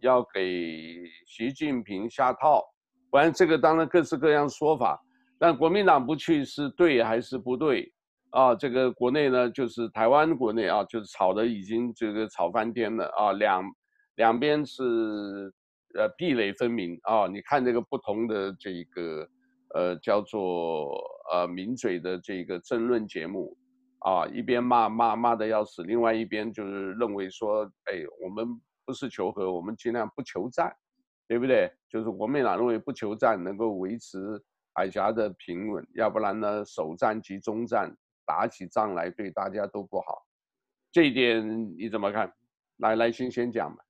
要给习近平下套。不然这个当然各式各样说法，但国民党不去是对还是不对啊？这个国内呢，就是台湾国内啊，就是吵得已经这个吵翻天了啊，两两边是呃壁垒分明啊。你看这个不同的这个呃叫做呃名嘴的这个争论节目啊，一边骂骂骂得要死，另外一边就是认为说，哎，我们不是求和，我们尽量不求战。对不对？就是国民党认为不求战能够维持海峡的平稳，要不然呢，首战及中战打起仗来对大家都不好。这一点你怎么看？来来，先先讲吧。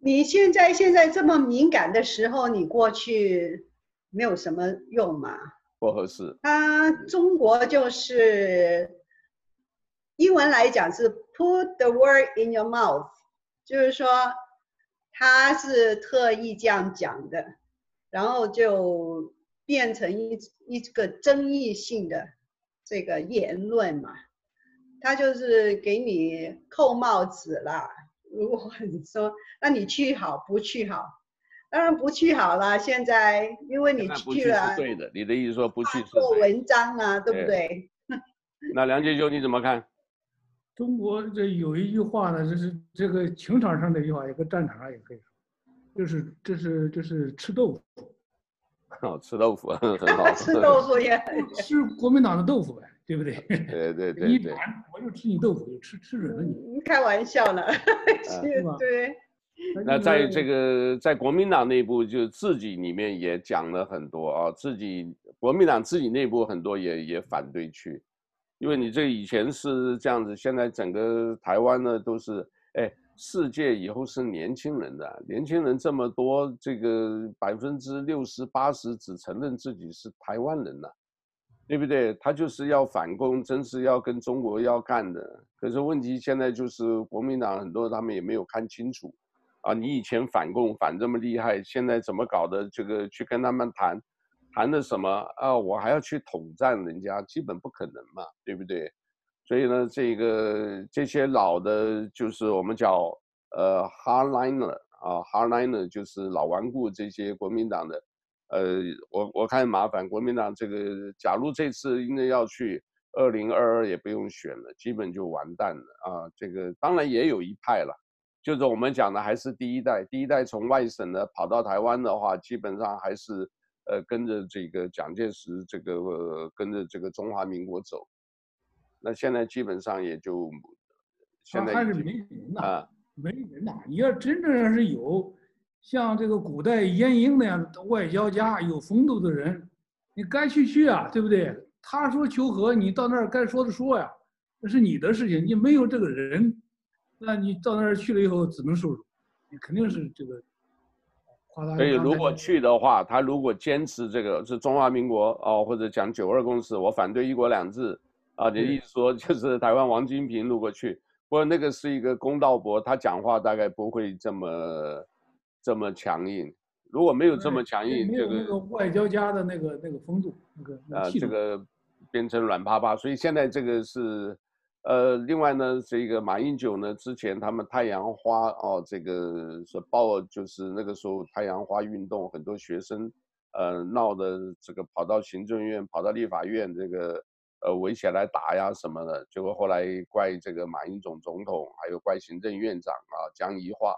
你现在现在这么敏感的时候，你过去没有什么用嘛？不合适。啊，中国就是英文来讲是 put the word in your mouth，就是说。他是特意这样讲的，然后就变成一一个争议性的这个言论嘛，他就是给你扣帽子了。如果你说，那你去好不去好？当然不去好了。现在因为你去了，对的。你的意思说不去做文章啊，对不对？那梁建州你怎么看？中国这有一句话呢，就是这个情场上的一句话，一个战场上也可以说，就是这是这是吃豆腐，哦，吃豆腐很好，吃豆腐也 吃国民党的豆腐呗，对不对？对 对对，对，我就吃你豆腐，就吃吃准了你。开玩笑呢，对。那在这个在国民党内部，就自己里面也讲了很多啊，自己国民党自己内部很多也也反对去。因为你这以前是这样子，现在整个台湾呢都是，哎，世界以后是年轻人的，年轻人这么多，这个百分之六十八十只承认自己是台湾人了，对不对？他就是要反攻，真是要跟中国要干的。可是问题现在就是国民党很多他们也没有看清楚，啊，你以前反共反这么厉害，现在怎么搞的？这个去跟他们谈。谈的什么啊？我还要去统战人家，基本不可能嘛，对不对？所以呢，这个这些老的，就是我们叫呃 hardliner 啊，hardliner 就是老顽固这些国民党的，呃，我我看麻烦国民党这个，假如这次应该要去，二零二二也不用选了，基本就完蛋了啊。这个当然也有一派了，就是我们讲的还是第一代，第一代从外省呢跑到台湾的话，基本上还是呃跟着这个蒋介石这个、呃、跟着这个中华民国走。那现在基本上也就现在还是没人呐，啊、没人呐。你要真正要是有像这个古代严英那样的外交家、有风度的人，你该去去啊，对不对？他说求和，你到那儿该说的说呀，那是你的事情。你没有这个人，那你到那儿去了以后只能受辱。你肯定是这个。所以如果去的话，他如果坚持这个是中华民国哦，或者讲九二共识，我反对一国两制啊，你意思说就是台湾王金平如果去，不过那个是一个公道伯，他讲话大概不会这么这么强硬。如果没有这么强硬，没有那个外交家的那个那个风度，那个啊这个。变成软趴趴，所以现在这个是，呃，另外呢，这个马英九呢，之前他们太阳花哦，这个是报，就是那个时候太阳花运动，很多学生，呃，闹的这个跑到行政院，跑到立法院，这个呃围起来打呀什么的，结果后来怪这个马英九总统，还有怪行政院长啊江宜桦，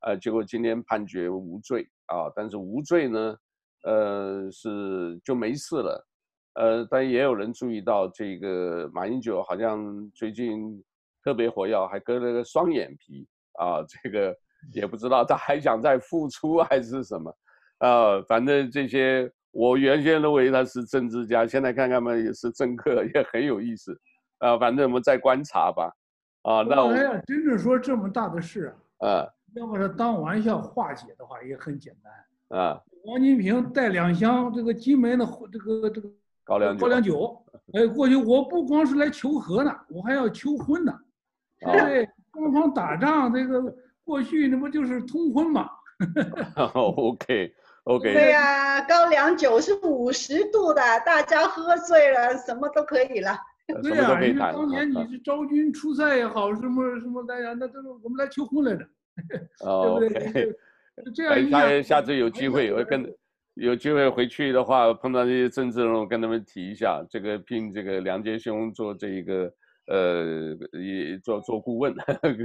呃，结果今天判决无罪啊，但是无罪呢，呃，是就没事了。呃，但也有人注意到，这个马英九好像最近特别活跃，还割了个双眼皮啊，这个也不知道他还想再复出还是什么，啊，反正这些我原先认为他是政治家，现在看看嘛也是政客，也很有意思，啊，反正我们再观察吧，啊，那我真正说这么大的事啊，啊，要把它当玩笑化解的话，也很简单，啊，王金平带两箱这个金门的这个这个。高粱高粱酒，哎，过去我不光是来求和呢，我还要求婚呢。对，双方打仗，这个过去那不就是通婚嘛？OK OK。对呀，高粱酒是五十度的，大家喝醉了，什么都可以了。对呀，因为当年你是昭君出塞也好，什么什么大家，那都是我们来求婚来的，对不对？这样一下，下次有机会我跟。有机会回去的话，碰到这些政治人物，跟他们提一下，这个聘这个梁杰兄做这一个，呃，也做做顾问。呵 呵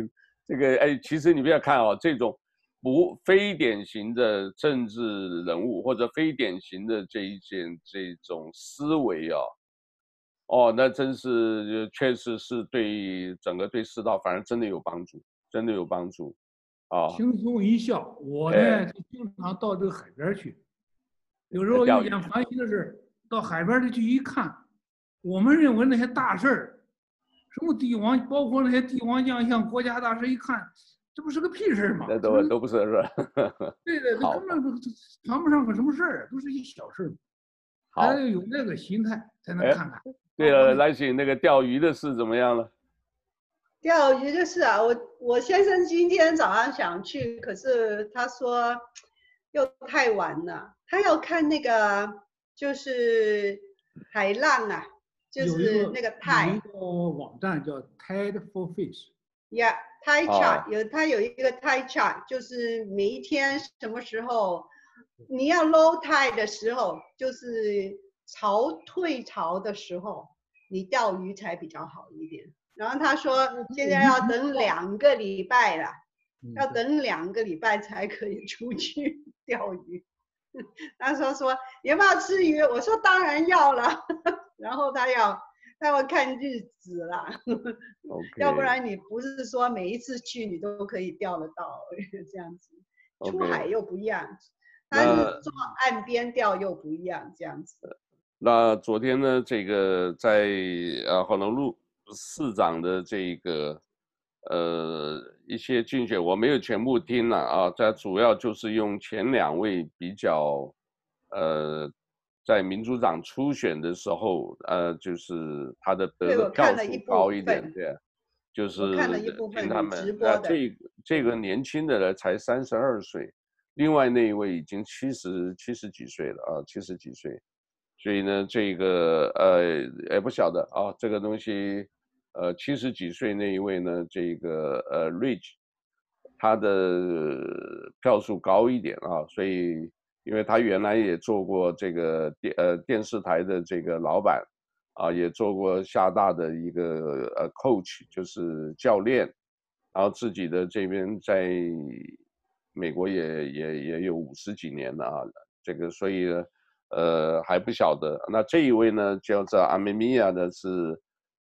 这个哎，其实你不要看哦，这种不非典型的政治人物或者非典型的这一件这种思维啊，哦，那真是确实是对整个对世道反而真的有帮助，真的有帮助，啊、哦，轻松一笑。我呢，哎、就经常到这个海边去。有时候有点烦心的事，到海边里去一看，我们认为那些大事儿，什么帝王，包括那些帝王将相、国家大事，一看，这不是个屁事儿吗？那都都不是，是吧？对对，这根本谈不上个什么事儿，都是一小事儿。好，还要有那个心态才能看看。对了，来请那个钓鱼的事怎么样了？钓鱼的事啊，我我先生今天早上想去，可是他说。又太晚了，他要看那个就是海浪啊，就是那个 tide。有一个网站叫 Tide for Fish。Yeah，tide chart 有，它有一个 tide chart，就是每一天什么时候你要 low tide 的时候，就是潮退潮的时候，你钓鱼才比较好一点。然后他说现在要等两个礼拜了。要等两个礼拜才可以出去 钓鱼。他说说你要不要吃鱼？我说当然要了。然后他要他要看日子啦 要不然你不是说每一次去你都可以钓得到这样子。出海又不一样，但是坐岸边钓又不一样这样子。那昨天呢，这个在呃 honolulu 路市长的这个。呃，一些竞选我没有全部听了啊，在主要就是用前两位比较，呃，在民主党初选的时候，呃，就是他的得的票数高一点，对，就是听他们啊，这这个年轻的呢才三十二岁，另外那一位已经七十七十几岁了啊，七十几岁，所以呢，这个呃也不晓得啊，这个东西。呃，七十几岁那一位呢，这个呃，Rich，他的票数高一点啊，所以因为他原来也做过这个电呃电视台的这个老板，啊，也做过厦大的一个呃 coach，就是教练，然后自己的这边在美国也也也有五十几年了啊，这个所以呢，呃还不晓得。那这一位呢叫做阿梅米亚的是，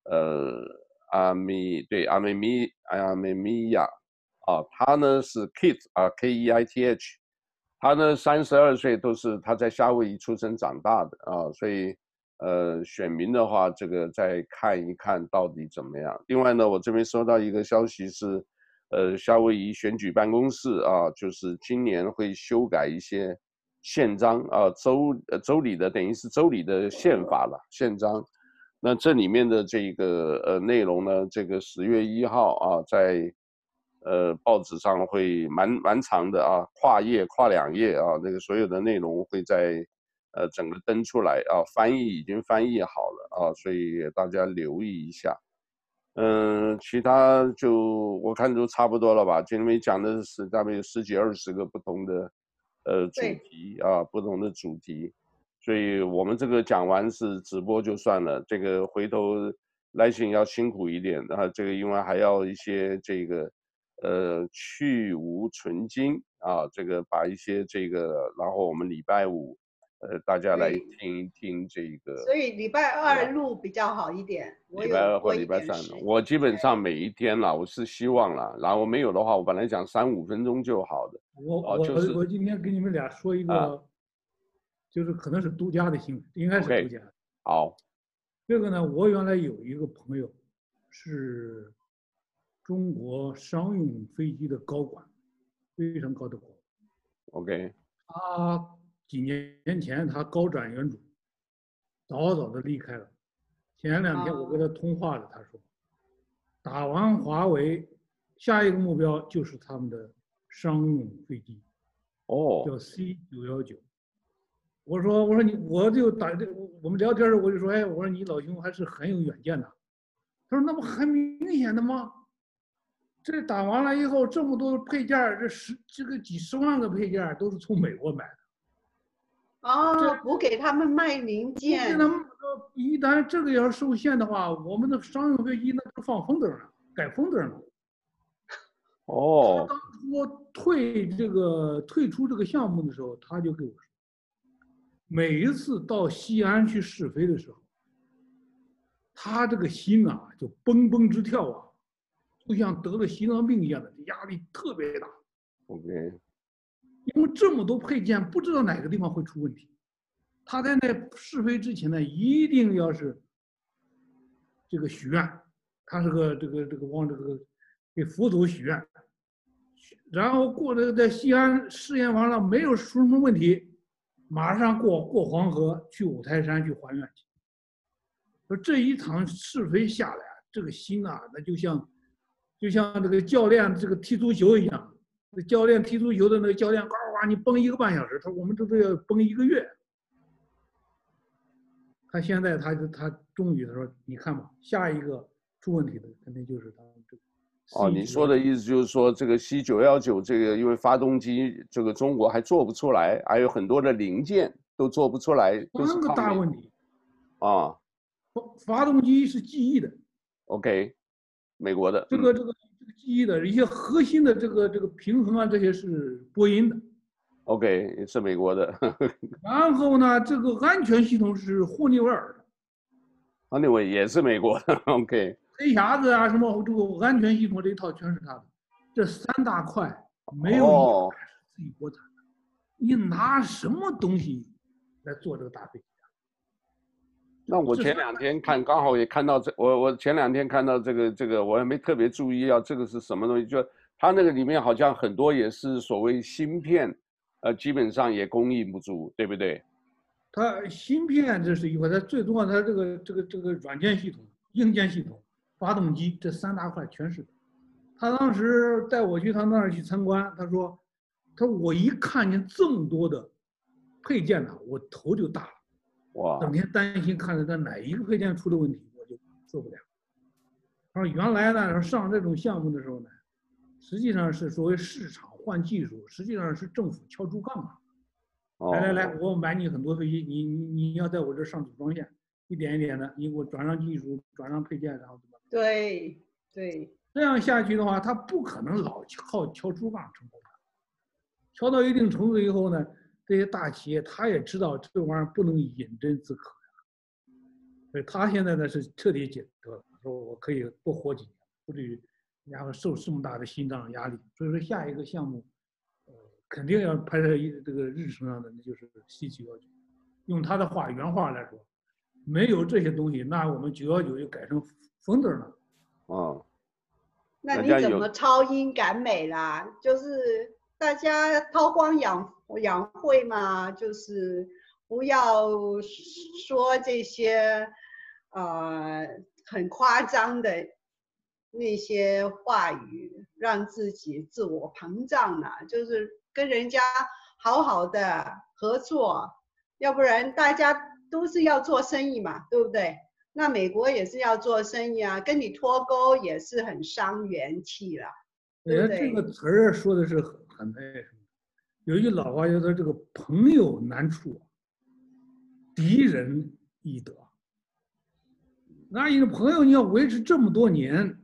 呃阿米对阿梅米阿梅米亚啊，他呢是 Kit 啊 K E I T H，他呢三十二岁都是他在夏威夷出生长大的啊，所以。呃，选民的话，这个再看一看到底怎么样。另外呢，我这边收到一个消息是，呃，夏威夷选举办公室啊，就是今年会修改一些宪章啊，州呃州里的等于是州里的宪法了，宪章。那这里面的这个呃内容呢，这个十月一号啊，在呃报纸上会蛮蛮长的啊，跨页跨两页啊，那个所有的内容会在。呃，整个登出来啊，翻译已经翻译好了啊，所以大家留意一下。嗯，其他就我看都差不多了吧。今天讲的是大概有十几二十个不同的呃主题啊，不同的主题，所以我们这个讲完是直播就算了。这个回头来信要辛苦一点啊，这个因为还要一些这个呃去无存菁啊，这个把一些这个，然后我们礼拜五。呃，大家来听一听这个，所以礼拜二录比较好一点。礼拜二或礼拜三，我基本上每一天啦，我是希望啦，然后没有的话，我本来讲三五分钟就好的。我我、就是、我今天跟你们俩说一个，啊、就是可能是独家的新闻，应该是独家。Okay, 好，这个呢，我原来有一个朋友，是中国商用飞机的高管，非常高的官。OK，他。几年前，他高瞻远瞩，早早的离开了。前两天我跟他通话了，他说，打完华为，下一个目标就是他们的商用飞机，哦，叫 C 九幺九。我说，我说你，我就打这，我们聊天的时候我就说，哎，我说你老兄还是很有远见的。他说，那不很明显的吗？这打完了以后，这么多配件，这十这个几十万个配件都是从美国买的。哦，补给他们卖零件。他们一旦这个要受限的话，我们的商用飞机那就放风筝了，改风筝了。哦。当初退这个退出这个项目的时候，他就跟我说，每一次到西安去试飞的时候，他这个心啊就蹦蹦直跳啊，就像得了心脏病一样的，压力特别大。OK。因为这么多配件，不知道哪个地方会出问题。他在那试飞之前呢，一定要是这个许愿，他是个这个这个往这个给佛祖许愿，然后过这个在西安试验完了没有出什么问题，马上过过黄河去五台山去还愿去。说这一场试飞下来，这个心啊，那就像就像这个教练这个踢足球一样。那教练踢足球的那个教练，呱呱，你蹦一个半小时，他说我们这都要蹦一个月。他现在他他终于他说，你看吧，下一个出问题的肯定就是他这个。哦，你说的意思就是说，这个 C 九幺九这个因为发动机这个中国还做不出来，还有很多的零件都做不出来，三个大问题。啊，发发动机是记忆的。OK，美国的。这个这个这个。记忆的一些核心的这个这个平衡啊，这些是波音的，OK，是美国的。然后呢，这个安全系统是霍尼韦尔的，霍尼韦尔也是美国的，OK。黑匣子啊，什么这个安全系统这一套全是他的，这三大块没有一个是自己国产的。Oh. 你拿什么东西来做这个大飞机？那我前两天看，刚好也看到这，我我前两天看到这个这个，我也没特别注意啊，这个是什么东西？就它那个里面好像很多也是所谓芯片，呃，基本上也供应不足，对不对？它芯片这是一块，它最重要它这个这个这个软件系统、硬件系统、发动机这三大块全是。他当时带我去他那儿去参观，他说，他说我一看见这么多的配件呢，我头就大了。哇！整天担心看着他哪一个配件出了问题，我就受不了。他说原来呢，上这种项目的时候呢，实际上是所谓市场换技术，实际上是政府敲竹杠啊。来来来，我买你很多飞机，你你你要在我这上组装线，一点一点的，你给我转让技术，转让配件，然后怎么？对对，这样下去的话，他不可能老靠敲竹杠成功的。敲到一定程度以后呢，这些大企业他也知道这玩意儿不能饮鸩止渴呀，所以他现在呢是彻底解脱了，说我可以多活几年，不至于然后受这么大的心脏压力。所以说下一个项目，呃，肯定要拍在一这个日程上的，那就是 C 九幺九。用他的话原话来说，没有这些东西，那我们九幺九就改成 Founder 了。哦，那你怎么超英赶美啦？就是大家韬光养养晦嘛，就是不要说这些呃很夸张的那些话语，让自己自我膨胀了。就是跟人家好好的合作，要不然大家都是要做生意嘛，对不对？那美国也是要做生意啊，跟你脱钩也是很伤元气了，对不对？这个词儿说的是很很那什么。有一句老话叫做“这个朋友难处，敌人易得”。那你的朋友你要维持这么多年，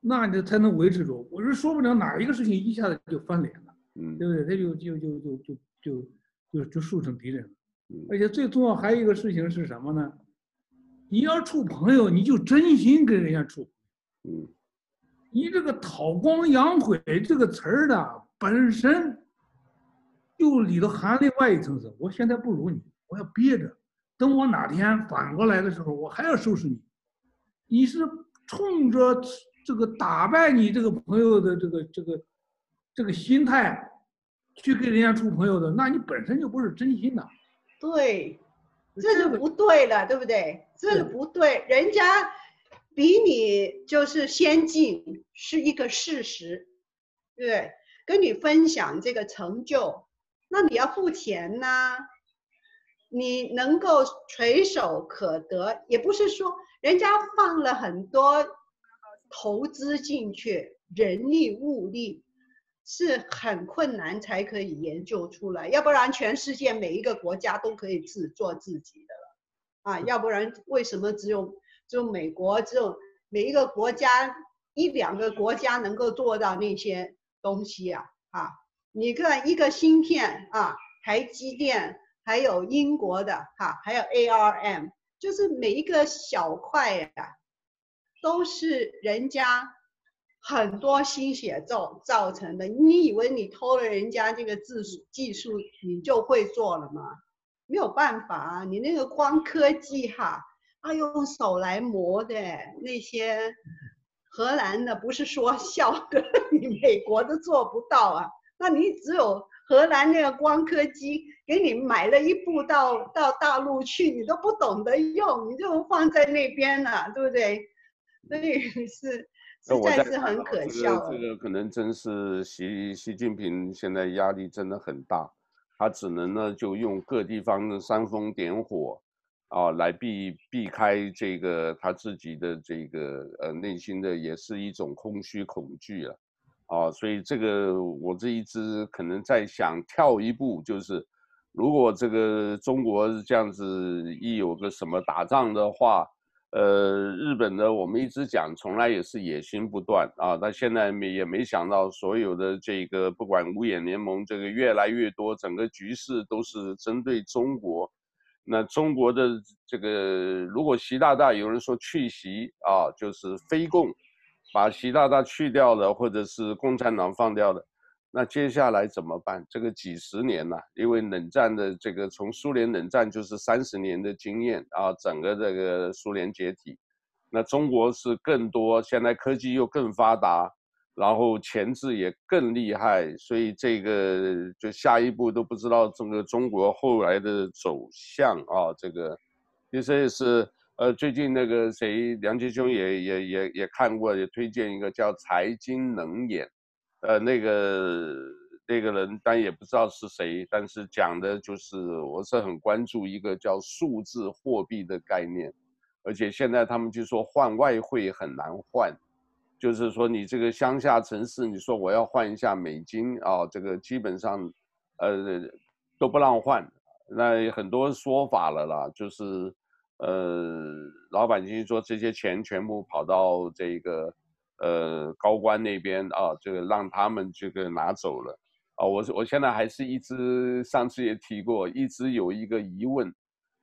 那你才能维持住。我是说不了哪一个事情一下子就翻脸了，嗯，对不对？他就就就就就就就就树成敌人了。而且最重要还有一个事情是什么呢？你要处朋友，你就真心跟人家处。嗯，你这个韬光养晦这个词儿的，本身就里头含另外一层次。我现在不如你，我要憋着，等我哪天反过来的时候，我还要收拾你。你是冲着这个打败你这个朋友的这个这个这个心态去跟人家处朋友的，那你本身就不是真心的。对。这就不对了，对不对？这个不对，人家比你就是先进是一个事实，对不对？跟你分享这个成就，那你要付钱呐。你能够垂手可得，也不是说人家放了很多投资进去，人力物力。是很困难才可以研究出来，要不然全世界每一个国家都可以自做自己的了，啊，要不然为什么只有只有美国只有每一个国家一两个国家能够做到那些东西啊？啊，你看一个芯片啊，台积电，还有英国的哈、还有 ARM，就是每一个小块呀、都是人家。很多心血造造成的，你以为你偷了人家这个技术技术，你就会做了吗？没有办法啊，你那个光科技哈，啊用手来磨的那些荷兰的，不是说笑的，你美国都做不到啊。那你只有荷兰那个光刻机，给你买了一部到到大陆去，你都不懂得用，你就放在那边了，对不对？所以是。实在是很可笑。这个可能真是习习近平现在压力真的很大，他只能呢就用各地方的煽风点火，啊，来避避开这个他自己的这个呃内心的也是一种空虚恐惧了，啊，啊所以这个我这一直可能在想跳一步，就是如果这个中国这样子一有个什么打仗的话。呃，日本呢，我们一直讲，从来也是野心不断啊。但现在没也没想到，所有的这个不管五眼联盟，这个越来越多，整个局势都是针对中国。那中国的这个，如果习大大有人说去习啊，就是非共，把习大大去掉了，或者是共产党放掉了。那接下来怎么办？这个几十年了，因为冷战的这个从苏联冷战就是三十年的经验啊，整个这个苏联解体，那中国是更多，现在科技又更发达，然后钳制也更厉害，所以这个就下一步都不知道这个中国后来的走向啊，这个其实也是呃，最近那个谁梁杰兄也也也也看过，也推荐一个叫财经冷眼。呃，那个那个人，但也不知道是谁，但是讲的就是，我是很关注一个叫数字货币的概念，而且现在他们就说换外汇很难换，就是说你这个乡下城市，你说我要换一下美金啊，这个基本上，呃，都不让换，那很多说法了啦，就是，呃，老百姓说这些钱全部跑到这个呃高官那边啊，这个让他们这个拿走了啊。我我现在还是一直上次也提过，一直有一个疑问，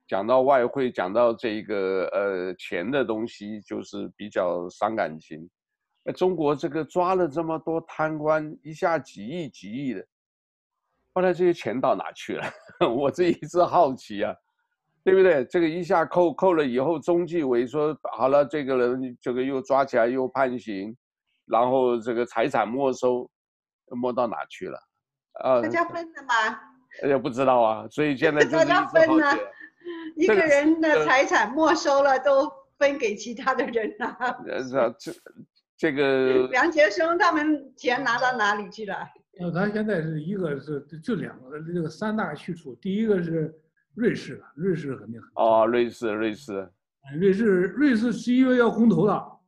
讲到外汇，讲到这个呃钱的东西，就是比较伤感情。中国这个抓了这么多贪官，一下几亿几亿的，后来这些钱到哪去了？我这一直好奇啊，对不对？这个一下扣扣了以后，中纪委说好了，这个人这个又抓起来又判刑，然后这个财产没收，没到哪去了？啊，大家分了吗？也不知道啊，所以现在就大家分了，一个人的财产没收了，都分给其他的人了。这。这个 梁杰生他们钱拿到哪里去了？呃，他现在是一个是就两个这个三大去处，第一个是瑞士了，瑞士肯定很哦，瑞士瑞士，瑞士瑞士十一月要公投了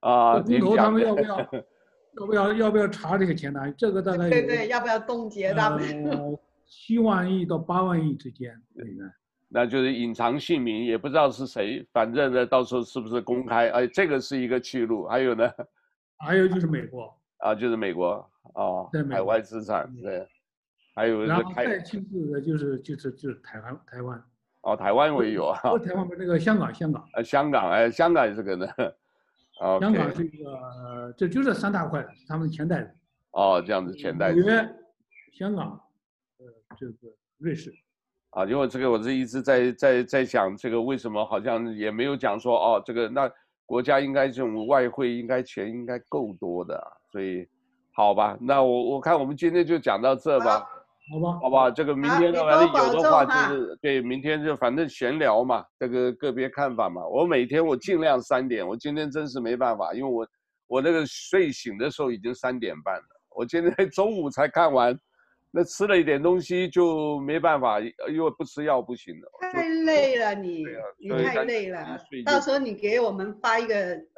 啊，公投他们要不要 要不要要不要查这个钱呢？这个大概对对，要不要冻结他们？呃，七万亿到八万亿之间美元，那就是隐藏姓名，也不知道是谁，反正呢，到时候是不是公开？哎，这个是一个去路。还有呢？还有就是美国啊，就是美国哦，海外资产对，还有然后再其次的就是就是就是台湾台湾哦，台湾我也有啊，台湾不是那个香港香港呃香港哎香港也是个呢，香港是一个这就这三大块，他们的钱袋子哦这样子钱袋子，纽约、香港呃这个瑞士。啊，因为这个我是一直在在在想这个为什么好像也没有讲说哦这个那。国家应该这种外汇应该钱应该够多的，所以，好吧，那我我看我们今天就讲到这吧，好吧，好吧，这个明天的反正有的话就是对，明天就反正闲聊嘛，这个个别看法嘛，我每天我尽量三点，我今天真是没办法，因为我我那个睡醒的时候已经三点半了，我今天 中午才看完。那吃了一点东西就没办法，因为不吃药不行的。太累了你，啊、你太累了。到时候你给我们发一个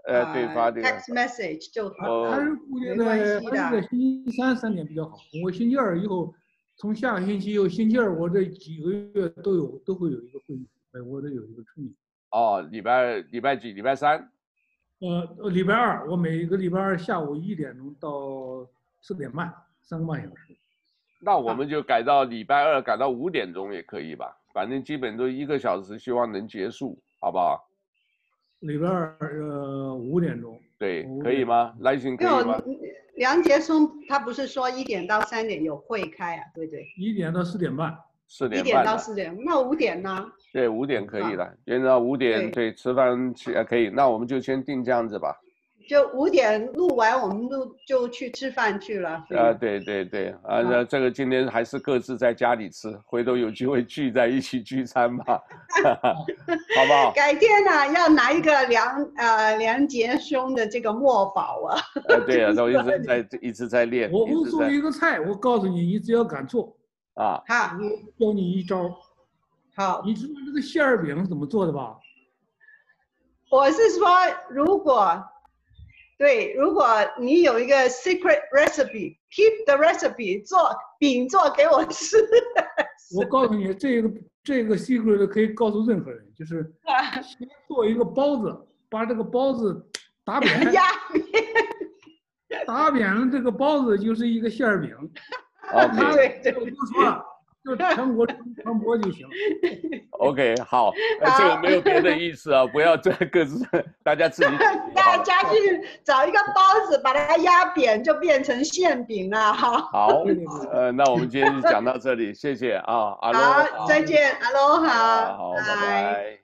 呃，对，发这个 text message 就好。他是固定在，他是在星期三三点比较好。我星期二以后，从下个星期又星期二，我这几个月都有都会有一个会议，哎，我得有一个春节。哦，礼拜礼拜几？礼拜三？呃，礼拜二，我每个礼拜二下午一点钟到四点半，三个半小时。那我们就改到礼拜二，改到五点钟也可以吧？反正基本都一个小时，希望能结束，好不好？礼拜二呃五点钟，对，可以吗？来信可以吗？梁杰松他不是说一点到三点有会开啊？对对。一点到四点半。四点半。一点到四点，那五点呢？对，五点可以了。原来五点对，吃饭去可以，那我们就先定这样子吧。就五点录完，我们录就去吃饭去了。啊，对对对，啊，那这个今天还是各自在家里吃，回头有机会聚在一起聚餐吧，好不好？改天呢、啊，要拿一个梁呃梁杰兄的这个墨宝啊。啊，对啊，我一直在一直在练。我我做一个菜，我告诉你，你只要敢做啊，好，我教你一招。好，你知道这个馅儿饼是怎么做的吧？我是说，如果。对，如果你有一个 secret recipe，keep the recipe，做饼做给我吃。我告诉你，这个这个 secret 可以告诉任何人，就是 先做一个包子，把这个包子打扁，压扁，打扁了这个包子就是一个馅儿饼。啊，对对，我就说了。就全国传播就行。OK，好，那这个没有别的意思啊，不要这各自，大家自己。大家去找一个包子，把它压扁，就变成馅饼了。哈。好，呃，那我们今天就讲到这里，谢谢啊，阿罗。好，再见，阿罗，好，好，拜拜。